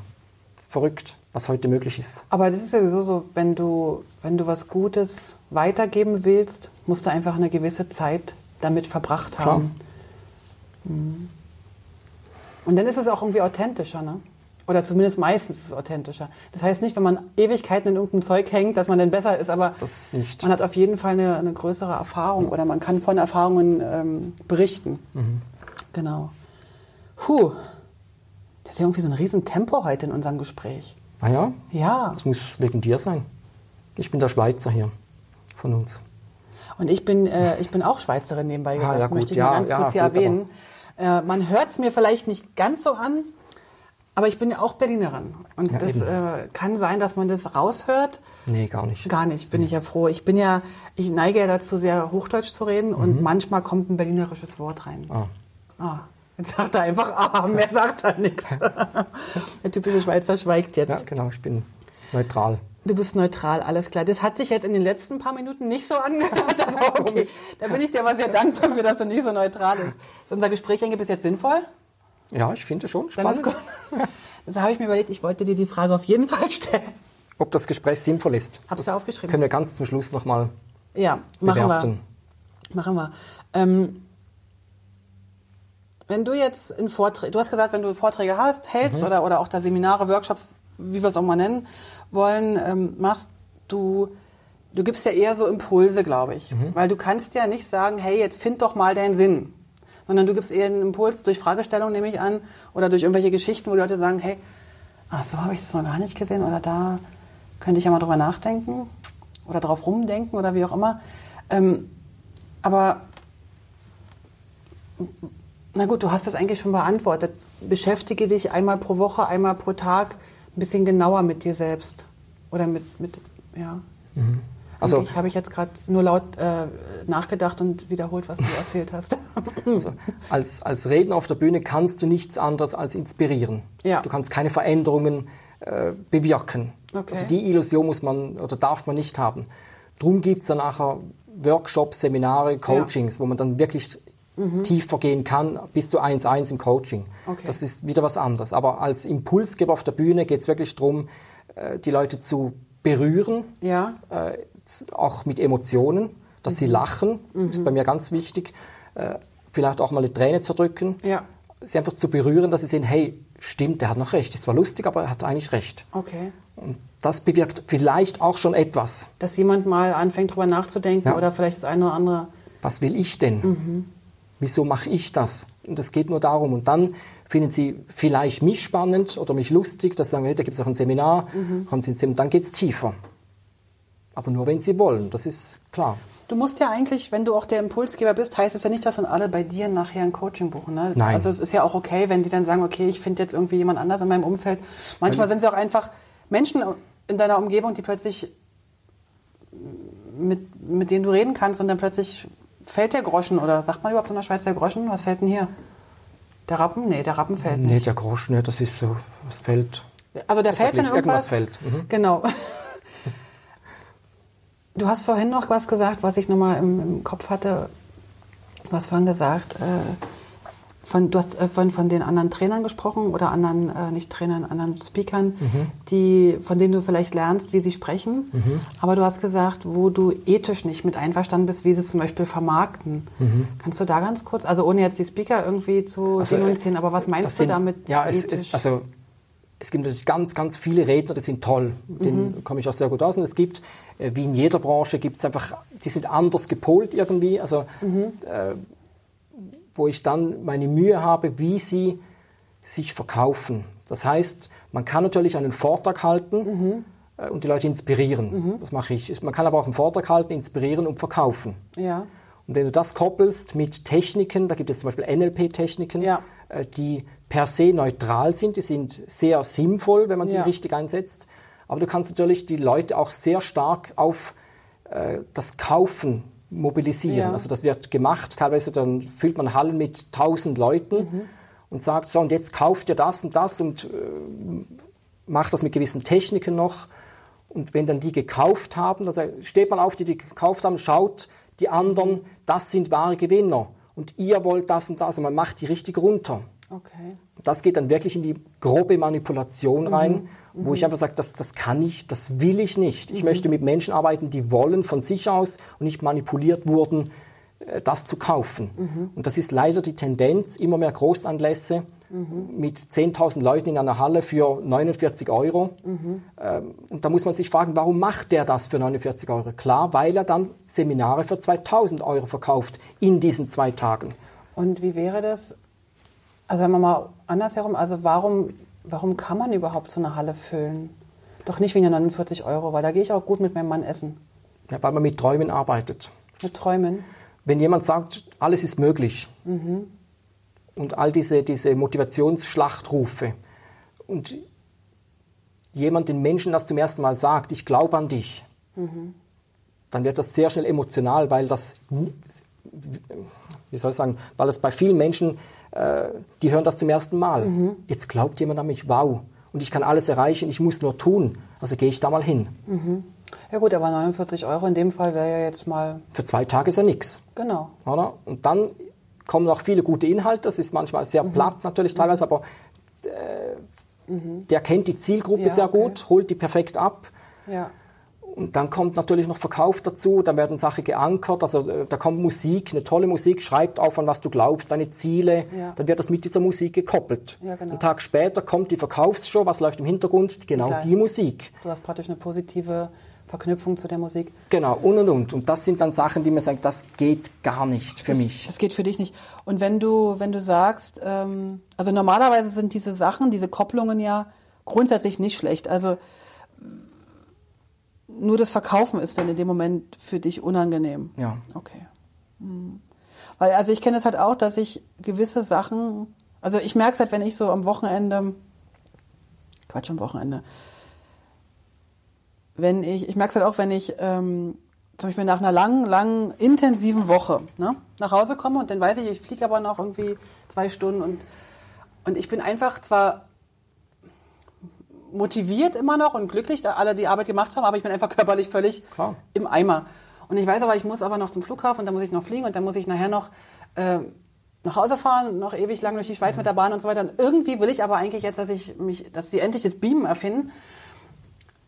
S2: Das ist verrückt, was heute möglich ist.
S1: Aber das ist sowieso so, wenn du, wenn du was Gutes weitergeben willst, musst du einfach eine gewisse Zeit damit verbracht
S2: Klar.
S1: haben. Mhm. Und dann ist es auch irgendwie authentischer, ne? Oder zumindest meistens ist es authentischer. Das heißt nicht, wenn man Ewigkeiten in irgendeinem Zeug hängt, dass man dann besser ist, aber
S2: Das nicht.
S1: man hat auf jeden Fall eine, eine größere Erfahrung oder man kann von Erfahrungen ähm, berichten.
S2: Mhm.
S1: Genau. Puh. Das ist ja irgendwie so ein Riesentempo heute in unserem Gespräch.
S2: Ah ja,
S1: Ja.
S2: das muss wegen dir sein. Ich bin der Schweizer hier von uns.
S1: Und ich bin, äh, ich bin auch Schweizerin nebenbei
S2: Ah,
S1: gesagt,
S2: ja, gut,
S1: möchte ich
S2: ja,
S1: mal ganz
S2: ja,
S1: kurz hier
S2: gut,
S1: erwähnen. Äh, man hört es mir vielleicht nicht ganz so an, aber ich bin ja auch Berlinerin. Und
S2: Ja,
S1: das äh, kann sein, dass man das raushört.
S2: Nee, gar nicht.
S1: Gar nicht, bin ich ja froh. Ich bin ja, ich neige ja dazu, sehr Hochdeutsch zu reden und manchmal kommt ein berlinerisches Wort rein.
S2: Mhm. Ah.
S1: Ah. Jetzt sagt er einfach, ah, mehr sagt er nichts. (laughs) Der typische Schweizer schweigt jetzt.
S2: Ja, genau, ich bin neutral.
S1: Du bist neutral, alles klar. Das hat sich jetzt in den letzten paar Minuten nicht so angehört, aber (laughs) okay. Da bin ich dir aber sehr dankbar für, dass du nicht so neutral ist. Ist unser Gespräch eigentlich bis jetzt sinnvoll?
S2: Ja, ich finde schon spannend.
S1: Das habe ich mir überlegt, ich wollte dir die Frage auf jeden Fall stellen.
S2: ob das Gespräch sinnvoll ist.
S1: Hab's
S2: das
S1: da aufgeschrieben.
S2: Können wir ganz zum Schluss nochmal
S1: Ja, machen
S2: bewerten.
S1: wir. Machen wir. Ähm, wenn du jetzt in Vorträge, du hast gesagt, wenn du Vorträge hast, hältst
S2: Mhm.
S1: oder, oder auch da Seminare, Workshops, wie wir es auch mal nennen wollen, ähm, machst, du, du gibst ja eher so Impulse, glaube ich.
S2: Mhm.
S1: Weil du kannst ja nicht sagen, hey, jetzt find doch mal deinen Sinn. Sondern du gibst eher einen Impuls durch Fragestellungen, nehme ich an, oder durch irgendwelche Geschichten, wo die Leute sagen, hey, ach so habe ich das noch gar nicht gesehen oder da könnte ich ja mal drüber nachdenken oder drauf rumdenken oder wie auch immer. Ähm, aber na gut, du hast das eigentlich schon beantwortet. Beschäftige dich einmal pro Woche, einmal pro Tag ein bisschen genauer mit dir selbst. Oder mit, mit ja.
S2: Also-
S1: Also, habe ich jetzt gerade nur laut äh, nachgedacht und wiederholt, was du erzählt hast. (laughs)
S2: Also, als, als Redner auf der Bühne kannst du nichts anderes als inspirieren.
S1: Ja.
S2: Du kannst keine Veränderungen äh, bewirken.
S1: Okay.
S2: Also die Illusion muss man oder darf man nicht haben. Drum gibt es dann nachher Workshops, Seminare, Coachings, wo man dann wirklich tiefer gehen kann, bis zu 1-1 im Coaching.
S1: Okay.
S2: Das ist wieder was anderes. Aber als Impulsgeber auf der Bühne geht es wirklich darum, äh, die Leute zu berühren,
S1: ja,
S2: äh, auch mit Emotionen, dass
S1: Mhm.
S2: sie lachen, ist bei mir ganz wichtig. Äh, vielleicht auch mal eine Träne zu drücken,
S1: ja,
S2: sie einfach zu berühren, dass sie sehen, hey, stimmt, der hat noch recht. Es war lustig, aber er hat eigentlich recht.
S1: okay.
S2: Und das bewirkt vielleicht auch schon etwas.
S1: Dass jemand mal anfängt, drüber nachzudenken
S2: Ja.
S1: oder vielleicht das eine oder andere.
S2: Was will ich denn?
S1: Mhm.
S2: Wieso mache ich das? Und es geht nur darum. Und dann finden sie vielleicht mich spannend oder mich lustig, dass sie sagen, hey, da gibt es auch ein Seminar,
S1: Mhm.
S2: kommen sie ins Seminar, dann geht es tiefer. Aber nur, wenn sie wollen, das ist klar.
S1: Du musst ja eigentlich, wenn du auch der Impulsgeber bist, heißt es ja nicht, dass dann alle bei dir nachher ein Coaching buchen. Ne?
S2: Nein.
S1: Also es ist ja auch okay, wenn die dann sagen, okay, ich finde jetzt irgendwie jemand anders in meinem Umfeld. Manchmal sind es auch einfach Menschen in deiner Umgebung, die plötzlich mit, mit denen du reden kannst und dann plötzlich fällt der Groschen oder sagt man überhaupt in der Schweiz der Groschen? Was fällt denn hier? Der Rappen? Nee, der Rappen fällt
S2: Nee,
S1: nicht.
S2: der Groschen, ja, das ist so, was fällt.
S1: Also der fällt dann irgendwas.
S2: irgendwas fällt. Mhm.
S1: Genau. (laughs) Du hast vorhin noch was gesagt, was ich nochmal im, im Kopf hatte. Du hast vorhin gesagt, äh, von, du hast äh, von, von den anderen Trainern gesprochen oder anderen, äh, nicht Trainern, anderen Speakern,
S2: Mhm.
S1: die, von denen du vielleicht lernst, wie sie sprechen. Aber du hast gesagt, wo du ethisch nicht mit einverstanden bist, wie sie es zum Beispiel vermarkten. Kannst du da ganz kurz, also ohne jetzt die Speaker irgendwie zu
S2: Mhm. Also, äh,
S1: denunzieren, aber was meinst
S2: das
S1: du
S2: sind-
S1: damit
S2: Ja, es,
S1: ethisch?
S2: es, also es gibt natürlich ganz, ganz viele Redner, die sind toll. Mit denen komme ich auch sehr gut aus. Und es gibt, äh, wie in jeder Branche, gibt es einfach, die sind anders gepolt irgendwie. Also äh, wo ich dann meine Mühe habe, wie sie sich verkaufen. Das heißt, man kann natürlich einen Vortrag halten
S1: Mhm.
S2: äh, und die Leute inspirieren. Das mache ich. Man kann aber auch einen Vortrag halten, inspirieren und verkaufen.
S1: Ja.
S2: Und wenn du das koppelst mit Techniken, da gibt es zum Beispiel NLP-Techniken,
S1: Ja.
S2: äh, die per se neutral sind, die sind sehr sinnvoll, wenn man sie
S1: Ja.
S2: richtig einsetzt. Aber du kannst natürlich die Leute auch sehr stark auf äh, das Kaufen mobilisieren.
S1: Ja.
S2: Also das wird gemacht, teilweise dann füllt man Hallen mit tausend Leuten
S1: Mhm.
S2: und sagt, so und jetzt kauft ihr das und das und äh, macht das mit gewissen Techniken noch. Und wenn dann die gekauft haben, also steht man auf, die die gekauft haben, schaut die anderen, das sind wahre Gewinner. Und ihr wollt das und das. Also man macht die richtig runter.
S1: Okay.
S2: Das geht dann wirklich in die grobe Manipulation rein, wo ich einfach sage, das, das kann ich, das will ich nicht. Ich möchte mit Menschen arbeiten, die wollen von sich aus und nicht manipuliert wurden, äh, das zu kaufen. Und das ist leider die Tendenz, immer mehr Großanlässe mit 10.000 Leuten in einer Halle für 49 Euro. Ähm, Und da muss man sich fragen, warum macht der das für 49 Euro? Klar, weil er dann Seminare für 2.000 Euro verkauft in diesen zwei Tagen.
S1: Und wie wäre das, also wenn man mal andersherum, also warum, warum kann man überhaupt so eine Halle füllen? Doch nicht wegen der 49 Euro, weil da gehe ich auch gut mit meinem Mann essen.
S2: Ja, weil man mit Träumen arbeitet.
S1: Mit Träumen.
S2: wenn jemand sagt, alles ist möglich und all diese, diese Motivationsschlachtrufe und jemand den Menschen das zum ersten Mal sagt, ich glaube an dich, dann wird das sehr schnell emotional, weil das, wie soll ich sagen, weil es bei vielen Menschen, äh, die hören das zum ersten Mal. Jetzt glaubt jemand an mich, wow, und ich kann alles erreichen, ich muss nur tun. Also gehe ich da mal hin.
S1: Ja gut, aber 49 Euro in dem Fall wäre ja jetzt mal,
S2: Für zwei Tage ist ja nichts.
S1: genau.
S2: Oder? Und dann kommen noch viele gute Inhalte. Das ist manchmal sehr platt natürlich teilweise, aber äh, der kennt die Zielgruppe
S1: Ja,
S2: sehr
S1: okay.
S2: gut, holt die perfekt ab.
S1: Ja.
S2: Und dann kommt natürlich noch Verkauf dazu, dann werden Sachen geankert, also äh, da kommt Musik, eine tolle Musik, schreibt auf, an was du glaubst, deine Ziele,
S1: Ja.
S2: dann wird das mit dieser Musik gekoppelt.
S1: Ja, genau.
S2: Einen Tag später kommt die Verkaufsshow, was läuft im Hintergrund? Genau
S1: Klar.
S2: die Musik.
S1: Du hast praktisch eine positive Verknüpfung zu der Musik.
S2: Genau, und und und. Und das sind dann Sachen, die mir sagen, das geht gar nicht für
S1: das,
S2: mich.
S1: Das geht für dich nicht. Und wenn du, wenn du sagst, ähm, also normalerweise sind diese Sachen, diese Kopplungen ja grundsätzlich nicht schlecht. Also nur das Verkaufen ist dann in dem Moment für dich unangenehm.
S2: Ja.
S1: Okay. Hm. Weil, also ich kenne es halt auch, dass ich gewisse Sachen, also ich merke es halt, wenn ich so am Wochenende, Quatsch, am Wochenende, wenn ich, ich merke es halt auch, wenn ich ähm, zum Beispiel nach einer langen, langen, intensiven Woche ne, nach Hause komme und dann weiß ich, ich fliege aber noch irgendwie zwei Stunden und, und ich bin einfach zwar motiviert immer noch und glücklich, da alle die Arbeit gemacht haben, aber ich bin einfach (laughs) körperlich völlig
S2: Klar.
S1: im Eimer. Und ich weiß aber, ich muss aber noch zum Flughafen und dann muss ich noch fliegen und dann muss ich nachher noch äh, nach Hause fahren, noch ewig lang durch die Schweiz mit der Bahn und so weiter. Und irgendwie will ich aber eigentlich jetzt, dass ich mich, dass sie endlich das Beamen erfinden.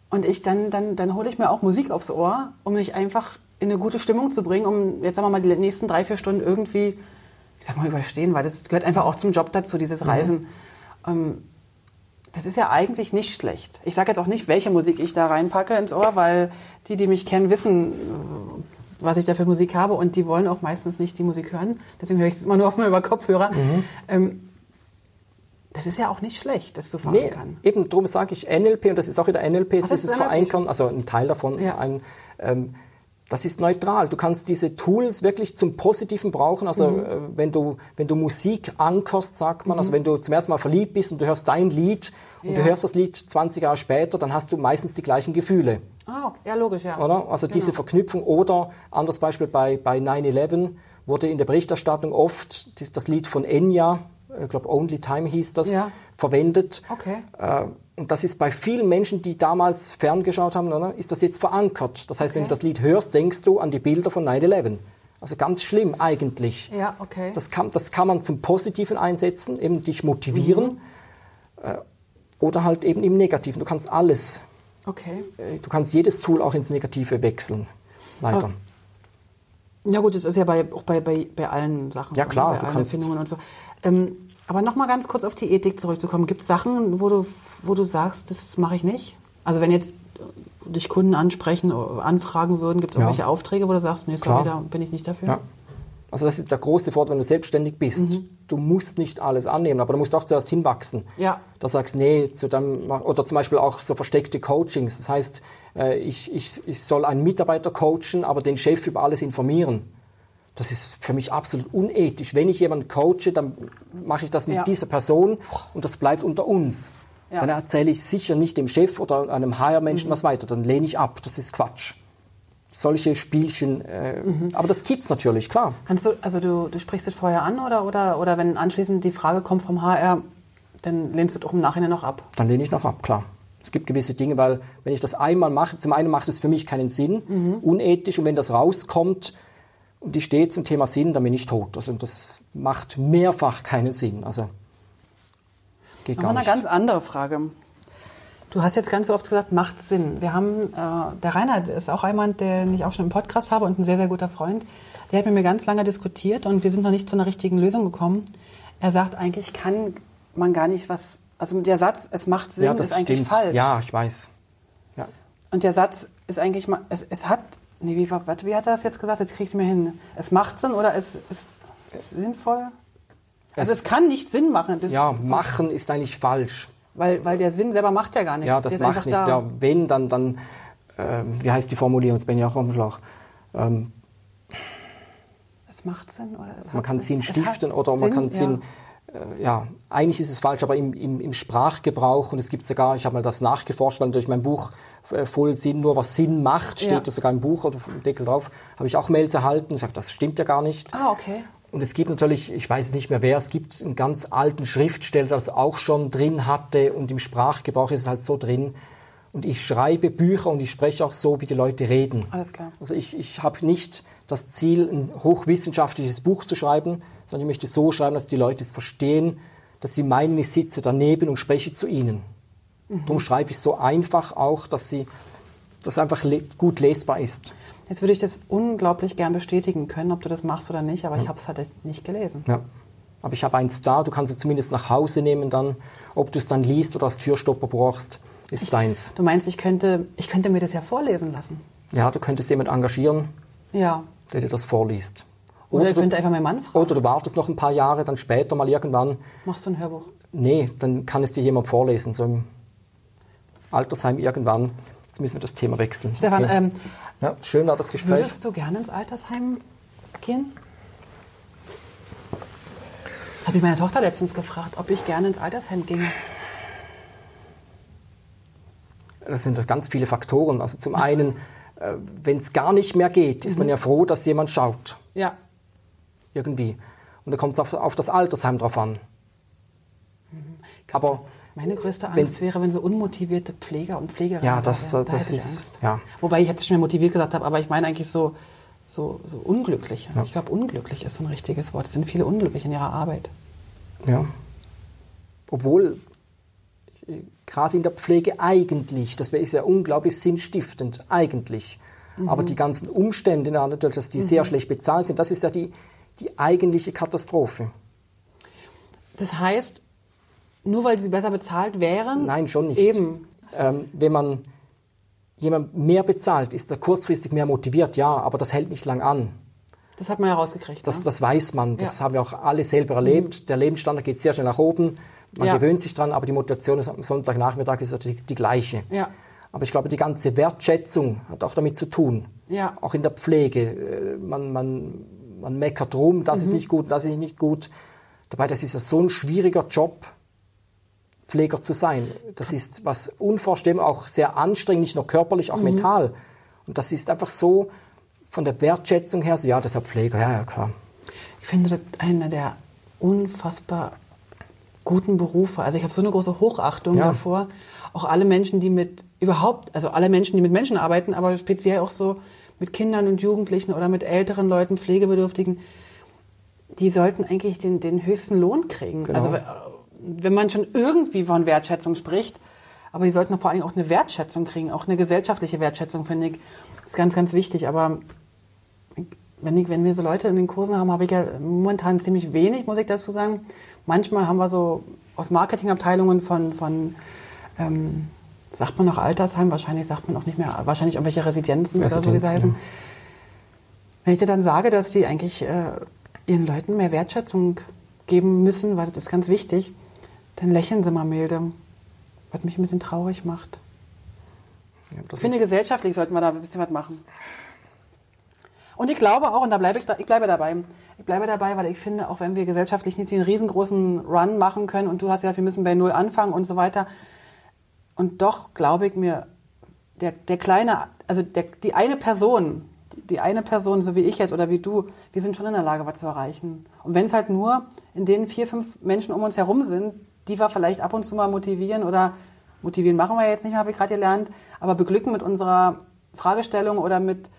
S1: Und ich dann, dann, dann hole ich mir auch Musik aufs Ohr, um mich einfach in eine gute Stimmung zu bringen, um jetzt sagen wir mal die nächsten drei, vier Stunden irgendwie, ich sag mal, überstehen, weil das gehört einfach auch zum Job dazu, dieses Reisen. Ähm, das ist ja eigentlich nicht schlecht. Ich sage jetzt auch nicht, welche Musik ich da reinpacke ins Ohr, weil die, die mich kennen, wissen, äh, was ich da für Musik habe und die wollen auch meistens nicht die Musik hören. Deswegen höre ich es immer nur auf meinem Kopfhörer. Ähm, das ist ja auch nicht schlecht, das zu fahren
S2: Nee,
S1: kann.
S2: eben darum sage ich NLP und das ist auch wieder NLP,
S1: das
S2: dieses. Verankern, also ein Teil davon,
S1: Ja.
S2: ein, ähm, das ist neutral. Du kannst diese Tools wirklich zum Positiven brauchen. Also
S1: Mhm.
S2: äh, wenn du wenn du Musik ankerst, sagt man, also wenn du zum ersten Mal verliebt bist und du hörst dein Lied und du
S1: Ja.
S2: hörst das Lied 20 Jahre später, dann hast du meistens die gleichen Gefühle.
S1: Ah, ja, logisch, ja.
S2: Oder? Also diese
S1: Genau.
S2: Verknüpfung oder anderes Beispiel bei, bei 9-11 wurde in der Berichterstattung oft das Lied von Enya, ich glaube Only Time hieß das,
S1: Ja.
S2: verwendet.
S1: Okay.
S2: Äh, Und das ist bei vielen Menschen, die damals ferngeschaut haben, oder, ist das jetzt verankert. Das heißt, wenn
S1: Okay.
S2: du das Lied hörst, denkst du an die Bilder von 9-11. Also ganz schlimm eigentlich.
S1: Ja, okay.
S2: Das kann, das kann man zum Positiven einsetzen, eben dich motivieren.
S1: Mhm.
S2: Äh, Oder halt eben im Negativen. Du kannst alles,
S1: okay.
S2: äh, du kannst jedes Tool auch ins Negative wechseln. Leider.
S1: Ja gut, das ist ja bei, auch bei, bei, bei allen Sachen
S2: Ja, klar,
S1: ne?
S2: du
S1: bei allen Erfindungen und so. Ähm, aber noch mal ganz kurz auf die Ethik zurückzukommen. Gibt es Sachen, wo du, wo du sagst, das mache ich nicht? Also wenn jetzt äh, dich Kunden ansprechen, äh, anfragen würden, gibt es
S2: Ja.
S1: irgendwelche Aufträge, wo du sagst, nee, sorry,
S2: Klar.
S1: da bin ich nicht dafür?
S2: Ja. Also das ist der große Vorteil, wenn du selbstständig bist.
S1: Mhm.
S2: Du musst nicht alles annehmen, aber du musst auch zuerst hinwachsen.
S1: Ja.
S2: Da sagst nee, zu dem, oder zum Beispiel auch so versteckte Coachings. Das heißt, äh, ich, ich, ich soll einen Mitarbeiter coachen, aber den Chef über alles informieren. Das ist für mich absolut unethisch. Wenn ich jemanden coache, dann mache ich das mit
S1: Ja.
S2: dieser Person und das bleibt unter uns.
S1: Ja.
S2: Dann erzähle ich sicher nicht dem Chef oder einem HR-Menschen was weiter. Dann lehne ich ab. Das ist Quatsch. Solche Spielchen. Äh, Aber das gibt's natürlich, klar.
S1: Kannst du, also du, du sprichst es vorher an oder, oder, oder wenn anschließend die Frage kommt vom HR, dann lehnst du es auch im Nachhinein noch ab?
S2: Dann lehne ich noch ab, klar. Es gibt gewisse Dinge, weil wenn ich das einmal mache, zum einen macht es für mich keinen Sinn, unethisch, und wenn das rauskommt und ich stehe zum Thema Sinn, dann bin ich tot. Also das macht mehrfach keinen Sinn. Also geht gar
S1: Aber eine
S2: nicht.
S1: ganz andere Frage. Du hast jetzt ganz so oft gesagt, macht Sinn. Wir haben, äh, der Reinhard ist auch jemand, den ich auch schon im Podcast habe und ein sehr, sehr guter Freund. Der hat mit mir ganz lange diskutiert und wir sind noch nicht zu einer richtigen Lösung gekommen. Er sagt eigentlich, kann man gar nicht was, also der Satz, es macht Sinn,
S2: ja,
S1: ist eigentlich
S2: stimmt.
S1: falsch.
S2: Ja, ich weiß. Ja.
S1: Und der Satz ist eigentlich es, es hat, nee, wie, war- warte, wie hat er das jetzt gesagt? Jetzt krieg ich es mir hin. Es macht Sinn oder es ist, sinnvoll? Also
S2: Es-
S1: es kann nicht Sinn machen. Das,
S2: ja, machen ist eigentlich falsch.
S1: Weil, weil der Sinn selber macht ja gar nichts.
S2: Ja, das macht nichts.
S1: da.
S2: Ja, wenn, dann, dann ähm, wie heißt die Formulierung? Jetzt bin ich auch am Schlauch. Ähm,
S1: Es macht Sinn oder es
S2: man kann Sinn stiften oder man
S1: Sinn,
S2: kann Sinn, äh, ja, eigentlich ist es falsch, aber im, im, im Sprachgebrauch, und es gibt sogar, ich habe mal das nachgeforscht, weil durch mein Buch äh, Voll Sinn, nur was Sinn macht, steht
S1: Ja.
S2: das sogar im Buch oder im Deckel drauf, habe ich auch Mails erhalten, und sagt, das stimmt ja gar nicht.
S1: Ah, okay.
S2: Und es gibt natürlich, ich weiß nicht mehr wer, es gibt einen ganz alten Schriftsteller, der das auch schon drin hatte und im Sprachgebrauch ist es halt so drin. Und ich schreibe Bücher und ich spreche auch so, wie die Leute reden.
S1: Alles klar.
S2: Also ich, ich habe nicht das Ziel, ein hochwissenschaftliches Buch zu schreiben, sondern ich möchte so schreiben, dass die Leute es verstehen, dass sie meinen, ich sitze daneben und spreche zu ihnen. Darum schreibe ich so einfach auch, dass sie das einfach le gut lesbar ist.
S1: Jetzt würde ich das unglaublich gern bestätigen können, ob du das machst oder nicht, aber ich habe es halt nicht gelesen.
S2: Ja. Aber ich habe eins da, du kannst es zumindest nach Hause nehmen dann. Ob du es dann liest oder als Türstopper brauchst, ist deins.
S1: Du meinst, ich könnte, ich könnte mir das ja vorlesen lassen?
S2: Ja, du könntest jemanden engagieren,
S1: Ja.
S2: der dir das vorliest.
S1: Oder, ich
S2: du,
S1: könnte einfach meinen Mann fragen.
S2: oder du wartest noch ein paar Jahre, dann später mal irgendwann.
S1: Machst du ein Hörbuch?
S2: Nee, dann kann es dir jemand vorlesen, so im Altersheim irgendwann. Jetzt müssen wir das Thema wechseln.
S1: Stefan,
S2: Okay.
S1: ähm,
S2: ja, schön war das Gespräch.
S1: würdest du gerne ins Altersheim gehen? Habe ich meine Tochter letztens gefragt, ob ich gerne ins Altersheim ginge.
S2: Das sind doch ganz viele Faktoren. Also zum einen, äh, wenn es gar nicht mehr geht, ist
S1: Mhm.
S2: man ja froh, dass jemand schaut.
S1: Ja.
S2: Irgendwie. Und da kommt es auf, auf das Altersheim drauf an. Aber
S1: Meine größte Angst
S2: Wenn's-
S1: wäre, wenn so unmotivierte Pfleger und Pflegerinnen
S2: Ja,
S1: da
S2: das-.
S1: Da
S2: das ist- ja.
S1: Wobei ich jetzt schnell motiviert gesagt habe, aber ich meine eigentlich so, so, so unglücklich. Ich glaube, unglücklich ist so ein richtiges Wort. Es sind viele unglücklich in ihrer Arbeit.
S2: Ja. Obwohl, gerade in der Pflege eigentlich, das wäre ja unglaublich sinnstiftend, eigentlich. Aber die ganzen Umstände, ja, natürlich, dass die sehr schlecht bezahlt sind, das ist ja die, die eigentliche Katastrophe.
S1: Das heißt, nur weil sie besser bezahlt wären?
S2: Nein, schon nicht.
S1: Eben.
S2: Ähm, wenn man jemand mehr bezahlt, ist er kurzfristig mehr motiviert, ja, aber das hält nicht lang an.
S1: Das hat man ja rausgekriegt.
S2: Das,
S1: ne?
S2: das weiß man, das
S1: Ja.
S2: haben wir auch alle selber erlebt. Der Lebensstandard geht sehr schnell nach oben, man
S1: Ja.
S2: gewöhnt sich dran, aber die Motivation ist am Sonntagnachmittag ist die, die gleiche.
S1: Ja.
S2: Aber ich glaube, die ganze Wertschätzung hat auch damit zu tun.
S1: Ja.
S2: Auch in der Pflege. Äh, Man, man, man meckert rum, das
S1: Mhm.
S2: ist nicht gut, das ist nicht gut. Dabei, das ist ja so ein schwieriger Job, Pfleger zu sein. Das ist was unvorstellbar, auch sehr anstrengend, nicht nur körperlich,
S1: Mhm.
S2: auch mental. Und das ist einfach so von der Wertschätzung her, so ja, deshalb Pfleger, ja, ja, klar.
S1: Ich finde das einer der unfassbar guten Berufe. Also ich habe so eine große Hochachtung
S2: Ja.
S1: davor. Auch alle Menschen, die mit überhaupt, also alle Menschen, die mit Menschen arbeiten, aber speziell auch so mit Kindern und Jugendlichen oder mit älteren Leuten, Pflegebedürftigen, die sollten eigentlich den, den höchsten Lohn kriegen.
S2: Genau.
S1: Also wenn man schon irgendwie von Wertschätzung spricht, aber die sollten vor allen Dingen auch eine Wertschätzung kriegen, auch eine gesellschaftliche Wertschätzung, finde ich, ist ganz, ganz wichtig. Aber wenn, ich, wenn wir so Leute in den Kursen haben, habe ich ja momentan ziemlich wenig, muss ich dazu sagen. Manchmal haben wir so aus Marketingabteilungen von, von ähm, sagt man noch Altersheim, wahrscheinlich sagt man auch nicht mehr, wahrscheinlich irgendwelche Residenzen oder so, wie sie
S2: Residenzen,
S1: heißen. Wenn ich dir dann sage, dass die eigentlich äh, ihren Leuten mehr Wertschätzung geben müssen, weil das ist ganz wichtig, dann lächeln sie mal milde, was mich ein bisschen traurig macht.
S2: Ja,
S1: ich finde, gesellschaftlich sollten wir da ein bisschen was machen. Und ich glaube auch, und da bleibe ich, da, ich bleibe dabei, ich bleibe dabei, weil ich finde, auch wenn wir gesellschaftlich nicht den riesengroßen Run machen können und du hast gesagt, wir müssen bei Null anfangen und so weiter, und doch glaube ich mir, der, der kleine, also der, die eine Person, die, die eine Person, so wie ich jetzt oder wie du, wir sind schon in der Lage, was zu erreichen. Und wenn es halt nur in den vier, fünf Menschen um uns herum sind, die wir vielleicht ab und zu mal motivieren oder motivieren machen wir jetzt nicht mehr, habe ich gerade gelernt, aber beglücken mit unserer Fragestellung oder mit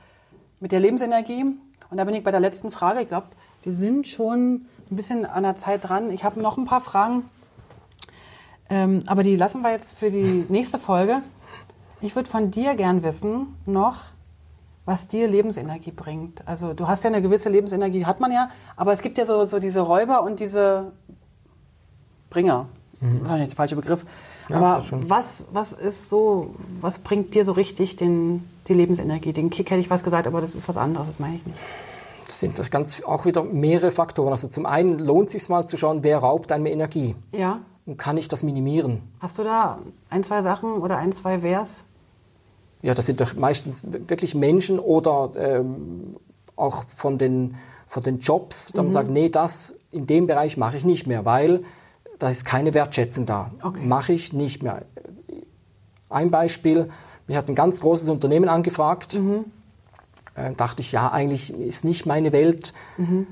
S1: mit der Lebensenergie. Und da bin ich bei der letzten Frage. Ich glaube, wir sind schon ein bisschen an der Zeit dran. Ich habe noch ein paar Fragen, ähm, aber die lassen wir jetzt für die nächste Folge. Ich würde von dir gern wissen noch, was dir Lebensenergie bringt. Also du hast ja eine gewisse Lebensenergie, hat man ja, aber es gibt ja so, so diese Räuber und diese Bringer. Mhm. Das ist nicht der falsche Begriff. Ja, aber was, was ist so, was bringt dir so richtig den, die Lebensenergie. Den Kick hätte ich was gesagt, aber das ist was anderes, das meine ich nicht.
S2: Das sind ganz, auch wieder mehrere Faktoren. Also zum einen lohnt es sich mal zu schauen, wer raubt einem Energie.
S1: Ja.
S2: Und kann ich das minimieren?
S1: Hast du da ein, zwei Sachen oder ein, zwei Wers?
S2: Ja, das sind doch meistens wirklich Menschen oder ähm, auch von den, von den Jobs, da mhm. man sagt, nee, das in dem Bereich mache ich nicht mehr, weil da ist keine Wertschätzung da. Okay. Mache ich nicht mehr. Ein Beispiel, mich hat ein ganz großes Unternehmen angefragt. Mhm. Äh, dachte ich, ja, eigentlich ist nicht meine Welt. Mhm.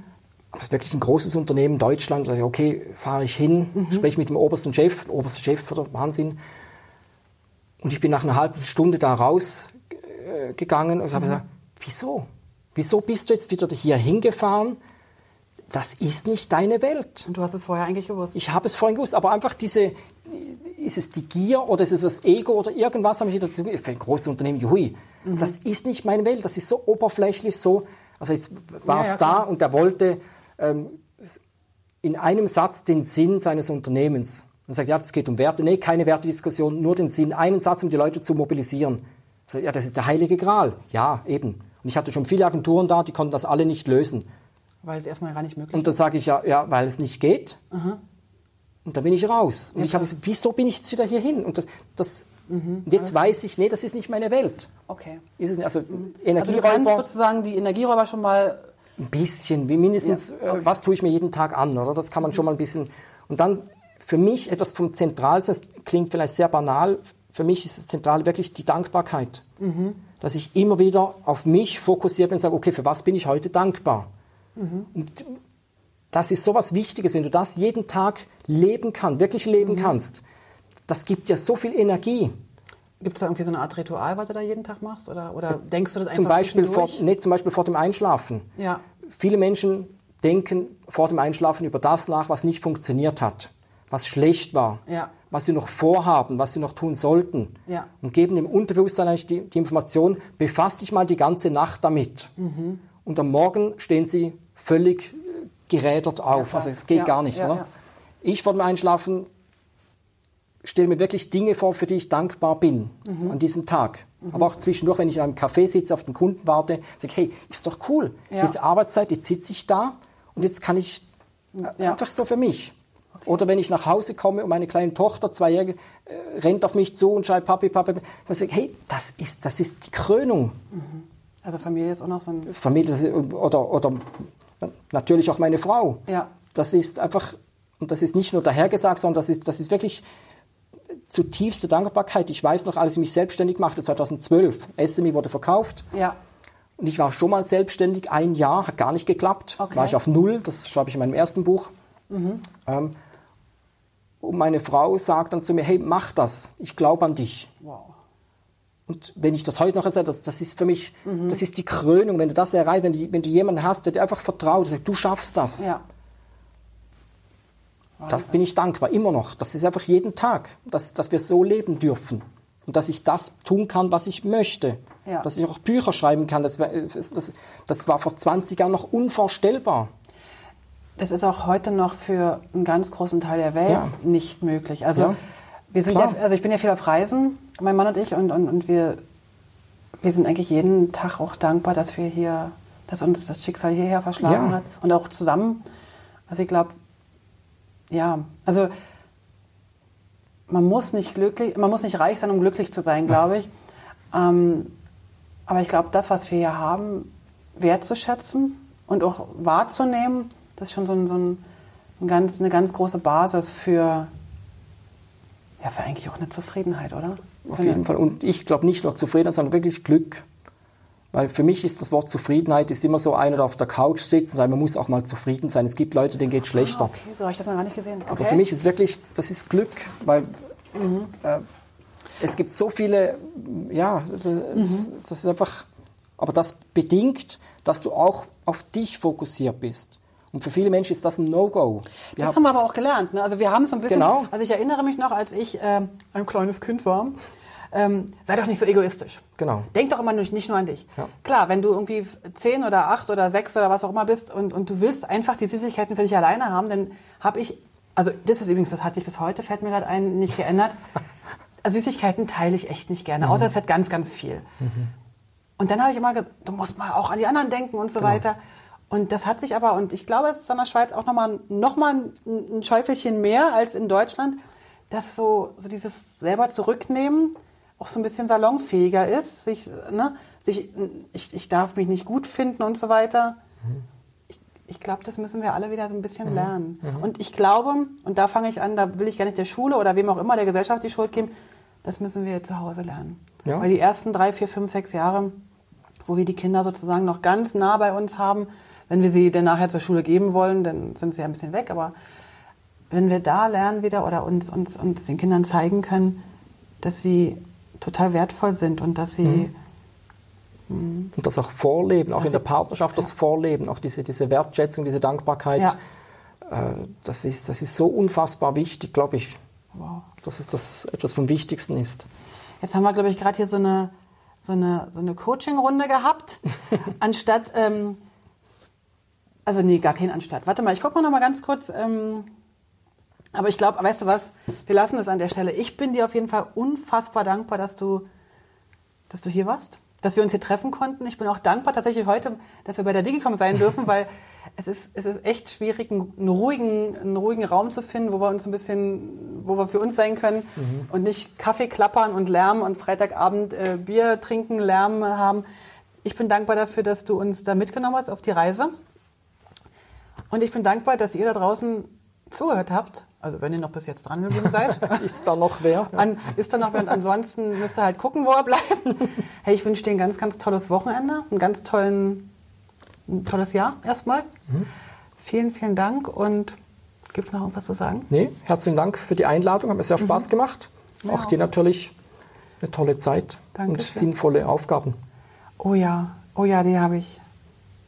S2: Aber es ist wirklich ein großes Unternehmen, Deutschland. Da ich, okay, fahre ich hin, mhm. spreche mit dem obersten Chef, oberster Chef, oder Wahnsinn. Und ich bin nach einer halben Stunde da rausgegangen äh, und habe mhm. gesagt, wieso? Wieso bist du jetzt wieder hier hingefahren? Das ist nicht deine Welt.
S1: Und du hast es vorher eigentlich gewusst?
S2: Ich habe es vorhin gewusst, aber einfach diese, ist es die Gier oder ist es das Ego oder irgendwas, habe ich dazu für ein großes Unternehmen, juhui, mhm. das ist nicht meine Welt, das ist so oberflächlich, so, also jetzt war es ja, ja, da und er wollte ähm, in einem Satz den Sinn seines Unternehmens. Und sagt, ja, das geht um Werte. Nee, keine Wertediskussion, nur den Sinn, einen Satz, um die Leute zu mobilisieren. Sagt, ja, das ist der heilige Gral. Ja, eben. Und ich hatte schon viele Agenturen da, die konnten das alle nicht lösen.
S1: Weil es erstmal gar nicht möglich ist.
S2: Und dann sage ich ja, ja, weil es nicht geht. Aha. Und dann bin ich raus. Und ja, ich habe gesagt, wieso bin ich jetzt wieder hier hin? Und das, mhm. und jetzt weiß ich, nee, das ist nicht meine Welt.
S1: Okay.
S2: Ist es nicht, also,
S1: mhm. also du kannst sozusagen die Energieräuber schon mal...
S2: Ein bisschen, wie mindestens, ja. Äh, okay. was tue ich mir jeden Tag an, oder? Das kann man mhm. schon mal ein bisschen... Und dann für mich etwas vom Zentralsten, das klingt vielleicht sehr banal, für mich ist das Zentrale wirklich die Dankbarkeit. Mhm. Dass ich immer wieder auf mich fokussiert bin und sage, okay, für was bin ich heute dankbar? Mhm. Und das ist so was Wichtiges, wenn du das jeden Tag leben kannst, wirklich leben mhm. kannst. Das gibt dir so viel Energie.
S1: Gibt es da irgendwie so eine Art Ritual, was du da jeden Tag machst? Oder, oder denkst du das
S2: zum
S1: einfach
S2: Beispiel vor, nee, zum Beispiel vor dem Einschlafen.
S1: Ja.
S2: Viele Menschen denken vor dem Einschlafen über das nach, was nicht funktioniert hat, was schlecht war,
S1: ja.
S2: was sie noch vorhaben, was sie noch tun sollten.
S1: Ja.
S2: Und geben im Unterbewusstsein eigentlich die, die Information, befasst dich mal die ganze Nacht damit. Mhm. Und am Morgen stehen sie völlig gerädert auf. Ja, also es geht ja, gar nicht. Ja, ich vor dem Einschlafen stelle mir wirklich Dinge vor, für die ich dankbar bin mhm. an diesem Tag. Mhm. Aber auch zwischendurch, wenn ich in einem Café sitze, auf den Kunden warte, sage ich, hey, ist doch cool. Es ist Arbeitszeit, jetzt sitze ich da und jetzt kann ich einfach so für mich. Okay. Oder wenn ich nach Hause komme und meine kleine Tochter, zweijährige, äh, rennt auf mich zu und schreit Papi, Papi, dann sage ich, hey, das ist, das ist die Krönung.
S1: Mhm. Also Familie ist auch noch so ein...
S2: Familie oder, oder Natürlich auch meine Frau.
S1: Ja.
S2: Das ist einfach, und das ist nicht nur dahergesagt, sondern das ist, das ist wirklich zutiefste Dankbarkeit. Ich weiß noch, als ich mich selbstständig machte, 2012, SMI wurde verkauft.
S1: Ja.
S2: Und ich war schon mal selbstständig, ein Jahr, hat gar nicht geklappt. Okay. War ich auf Null, das schreibe ich in meinem ersten Buch. Mhm. Ähm, und meine Frau sagt dann zu mir, hey, mach das, ich glaube an dich.
S1: Wow.
S2: Und wenn ich das heute noch erzähle, das, das ist für mich, mhm. das ist die Krönung, wenn du das erreichst, wenn du, wenn du jemanden hast, der dir einfach vertraut, sagt, du schaffst das.
S1: Ja.
S2: Das bin ich dankbar, immer noch. Das ist einfach jeden Tag, dass, dass wir so leben dürfen. Und dass ich das tun kann, was ich möchte. Ja. Dass ich auch Bücher schreiben kann. Das, das, das war vor 20 Jahren noch unvorstellbar.
S1: Das ist auch heute noch für einen ganz großen Teil der Welt ja. nicht möglich. Also ja. Wir sind ja, also ich bin ja viel auf Reisen, mein Mann und ich, und, und, und wir, wir sind eigentlich jeden Tag auch dankbar, dass wir hier dass uns das Schicksal hierher verschlagen
S2: Ja.
S1: hat und auch zusammen. Also ich glaube, ja, also man muss nicht glücklich, man muss nicht reich sein, um glücklich zu sein, glaube ich. (laughs) Ähm, aber ich glaube, das, was wir hier haben, wertzuschätzen und auch wahrzunehmen, das ist schon so, ein, so ein, ein ganz, eine ganz große Basis für, ja, für eigentlich auch eine Zufriedenheit, oder?
S2: Auf jeden Fall. Und ich glaube nicht nur Zufriedenheit, sondern wirklich Glück. Weil für mich ist das Wort Zufriedenheit ist immer so einer, der auf der Couch sitzt und sagt, man muss auch mal zufrieden sein. Es gibt Leute, denen geht schlechter.
S1: Ah, okay, so habe ich das noch gar nicht gesehen. Okay.
S2: Aber für mich ist wirklich, das ist Glück, weil äh, es gibt so viele, ja, das, das ist einfach, aber das bedingt, dass du auch auf dich fokussiert bist. Und für viele Menschen ist das ein No-Go.
S1: Das
S2: haben-
S1: wir aber auch gelernt. Ne? Also wir haben so ein bisschen.
S2: Genau.
S1: Also ich erinnere mich noch, als ich ähm, ein kleines Kind war. Ähm, sei doch nicht so egoistisch.
S2: Genau.
S1: Denk doch immer nicht, nicht nur an dich.
S2: Ja.
S1: Klar, wenn du irgendwie zehn oder acht oder sechs oder was auch immer bist und, und du willst einfach die Süßigkeiten für dich alleine haben, dann habe ich, also das ist übrigens, das hat sich bis heute, fällt mir gerade ein, nicht geändert. (laughs) Also Süßigkeiten teile ich echt nicht gerne, außer es hat ganz, ganz viel. Und dann habe ich immer gesagt, du musst mal auch an die anderen denken und so weiter. Und das hat sich aber, und ich glaube, es ist in der Schweiz auch nochmal noch mal ein, ein Schäufelchen mehr als in Deutschland, dass so, so dieses selber zurücknehmen auch so ein bisschen salonfähiger ist, sich, ne, sich, ich, ich darf mich nicht gut finden und so weiter. Ich, ich glaube, das müssen wir alle wieder so ein bisschen lernen. Und ich glaube, und da fange ich an, da will ich gar nicht der Schule oder wem auch immer, der Gesellschaft die Schuld geben, das müssen wir zu Hause lernen.
S2: Ja.
S1: Weil die ersten drei, vier, fünf, sechs Jahre, wo wir die Kinder sozusagen noch ganz nah bei uns haben, wenn wir sie dann nachher zur Schule geben wollen, dann sind sie ja ein bisschen weg, aber wenn wir da lernen wieder oder uns, uns, uns den Kindern zeigen können, dass sie total wertvoll sind und dass sie
S2: Und das auch vorleben, auch in der Partnerschaft das Vorleben, auch diese, diese Wertschätzung, diese Dankbarkeit,
S1: Ja.
S2: äh, das, ist, das ist so unfassbar wichtig, glaube ich,
S1: wow.
S2: dass es das etwas vom Wichtigsten ist.
S1: Jetzt haben wir, glaube ich, gerade hier so eine, so eine, so eine Coaching-Runde gehabt, (laughs) anstatt, ähm, also nee, gar kein anstatt. Warte mal, ich gucke mal noch mal ganz kurz. Ähm, aber ich glaube, weißt du was, wir lassen es an der Stelle. Ich bin dir auf jeden Fall unfassbar dankbar, dass du, dass du hier warst, dass wir uns hier treffen konnten. Ich bin auch dankbar tatsächlich heute, dass wir bei der Digicom sein dürfen, weil (laughs) es ist, es ist echt schwierig, einen, ruhigen, einen ruhigen Raum zu finden, wo wir uns ein bisschen, wo wir für uns sein können und nicht Kaffee klappern und Lärm und Freitagabend äh, Bier trinken, Lärm haben. Ich bin dankbar dafür, dass du uns da mitgenommen hast auf die Reise. Und ich bin dankbar, dass ihr da draußen zugehört habt. Also wenn ihr noch bis jetzt dran geblieben seid. (laughs)
S2: Ist da noch wer? (laughs)
S1: An, ist da noch wer? Und ansonsten müsst ihr halt gucken, wo er bleibt. (laughs) Hey, ich wünsche dir ein ganz, ganz tolles Wochenende, einen ganz tollen, ein tolles Jahr erstmal. Vielen, vielen Dank und gibt es noch irgendwas zu sagen?
S2: Nee, herzlichen Dank für die Einladung, hat mir sehr Spaß gemacht.
S1: Ja.
S2: Auch dir natürlich eine tolle Zeit und
S1: Dankeschön.
S2: sinnvolle Aufgaben.
S1: Oh ja, oh ja, die habe ich.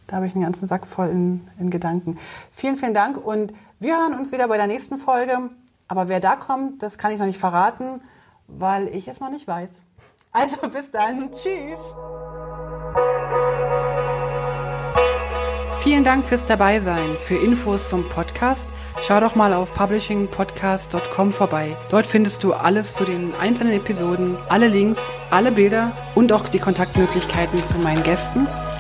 S1: Da habe ich einen ganzen Sack voll in, in Gedanken. Vielen, vielen Dank und wir hören uns wieder bei der nächsten Folge. Aber wer da kommt, das kann ich noch nicht verraten, weil ich es noch nicht weiß. Also bis dann. Tschüss. Vielen Dank fürs Dabeisein. Für Infos zum Podcast schau doch mal auf publishingpodcast.com vorbei. Dort findest du alles zu den einzelnen Episoden, alle Links, alle Bilder und auch die Kontaktmöglichkeiten zu meinen Gästen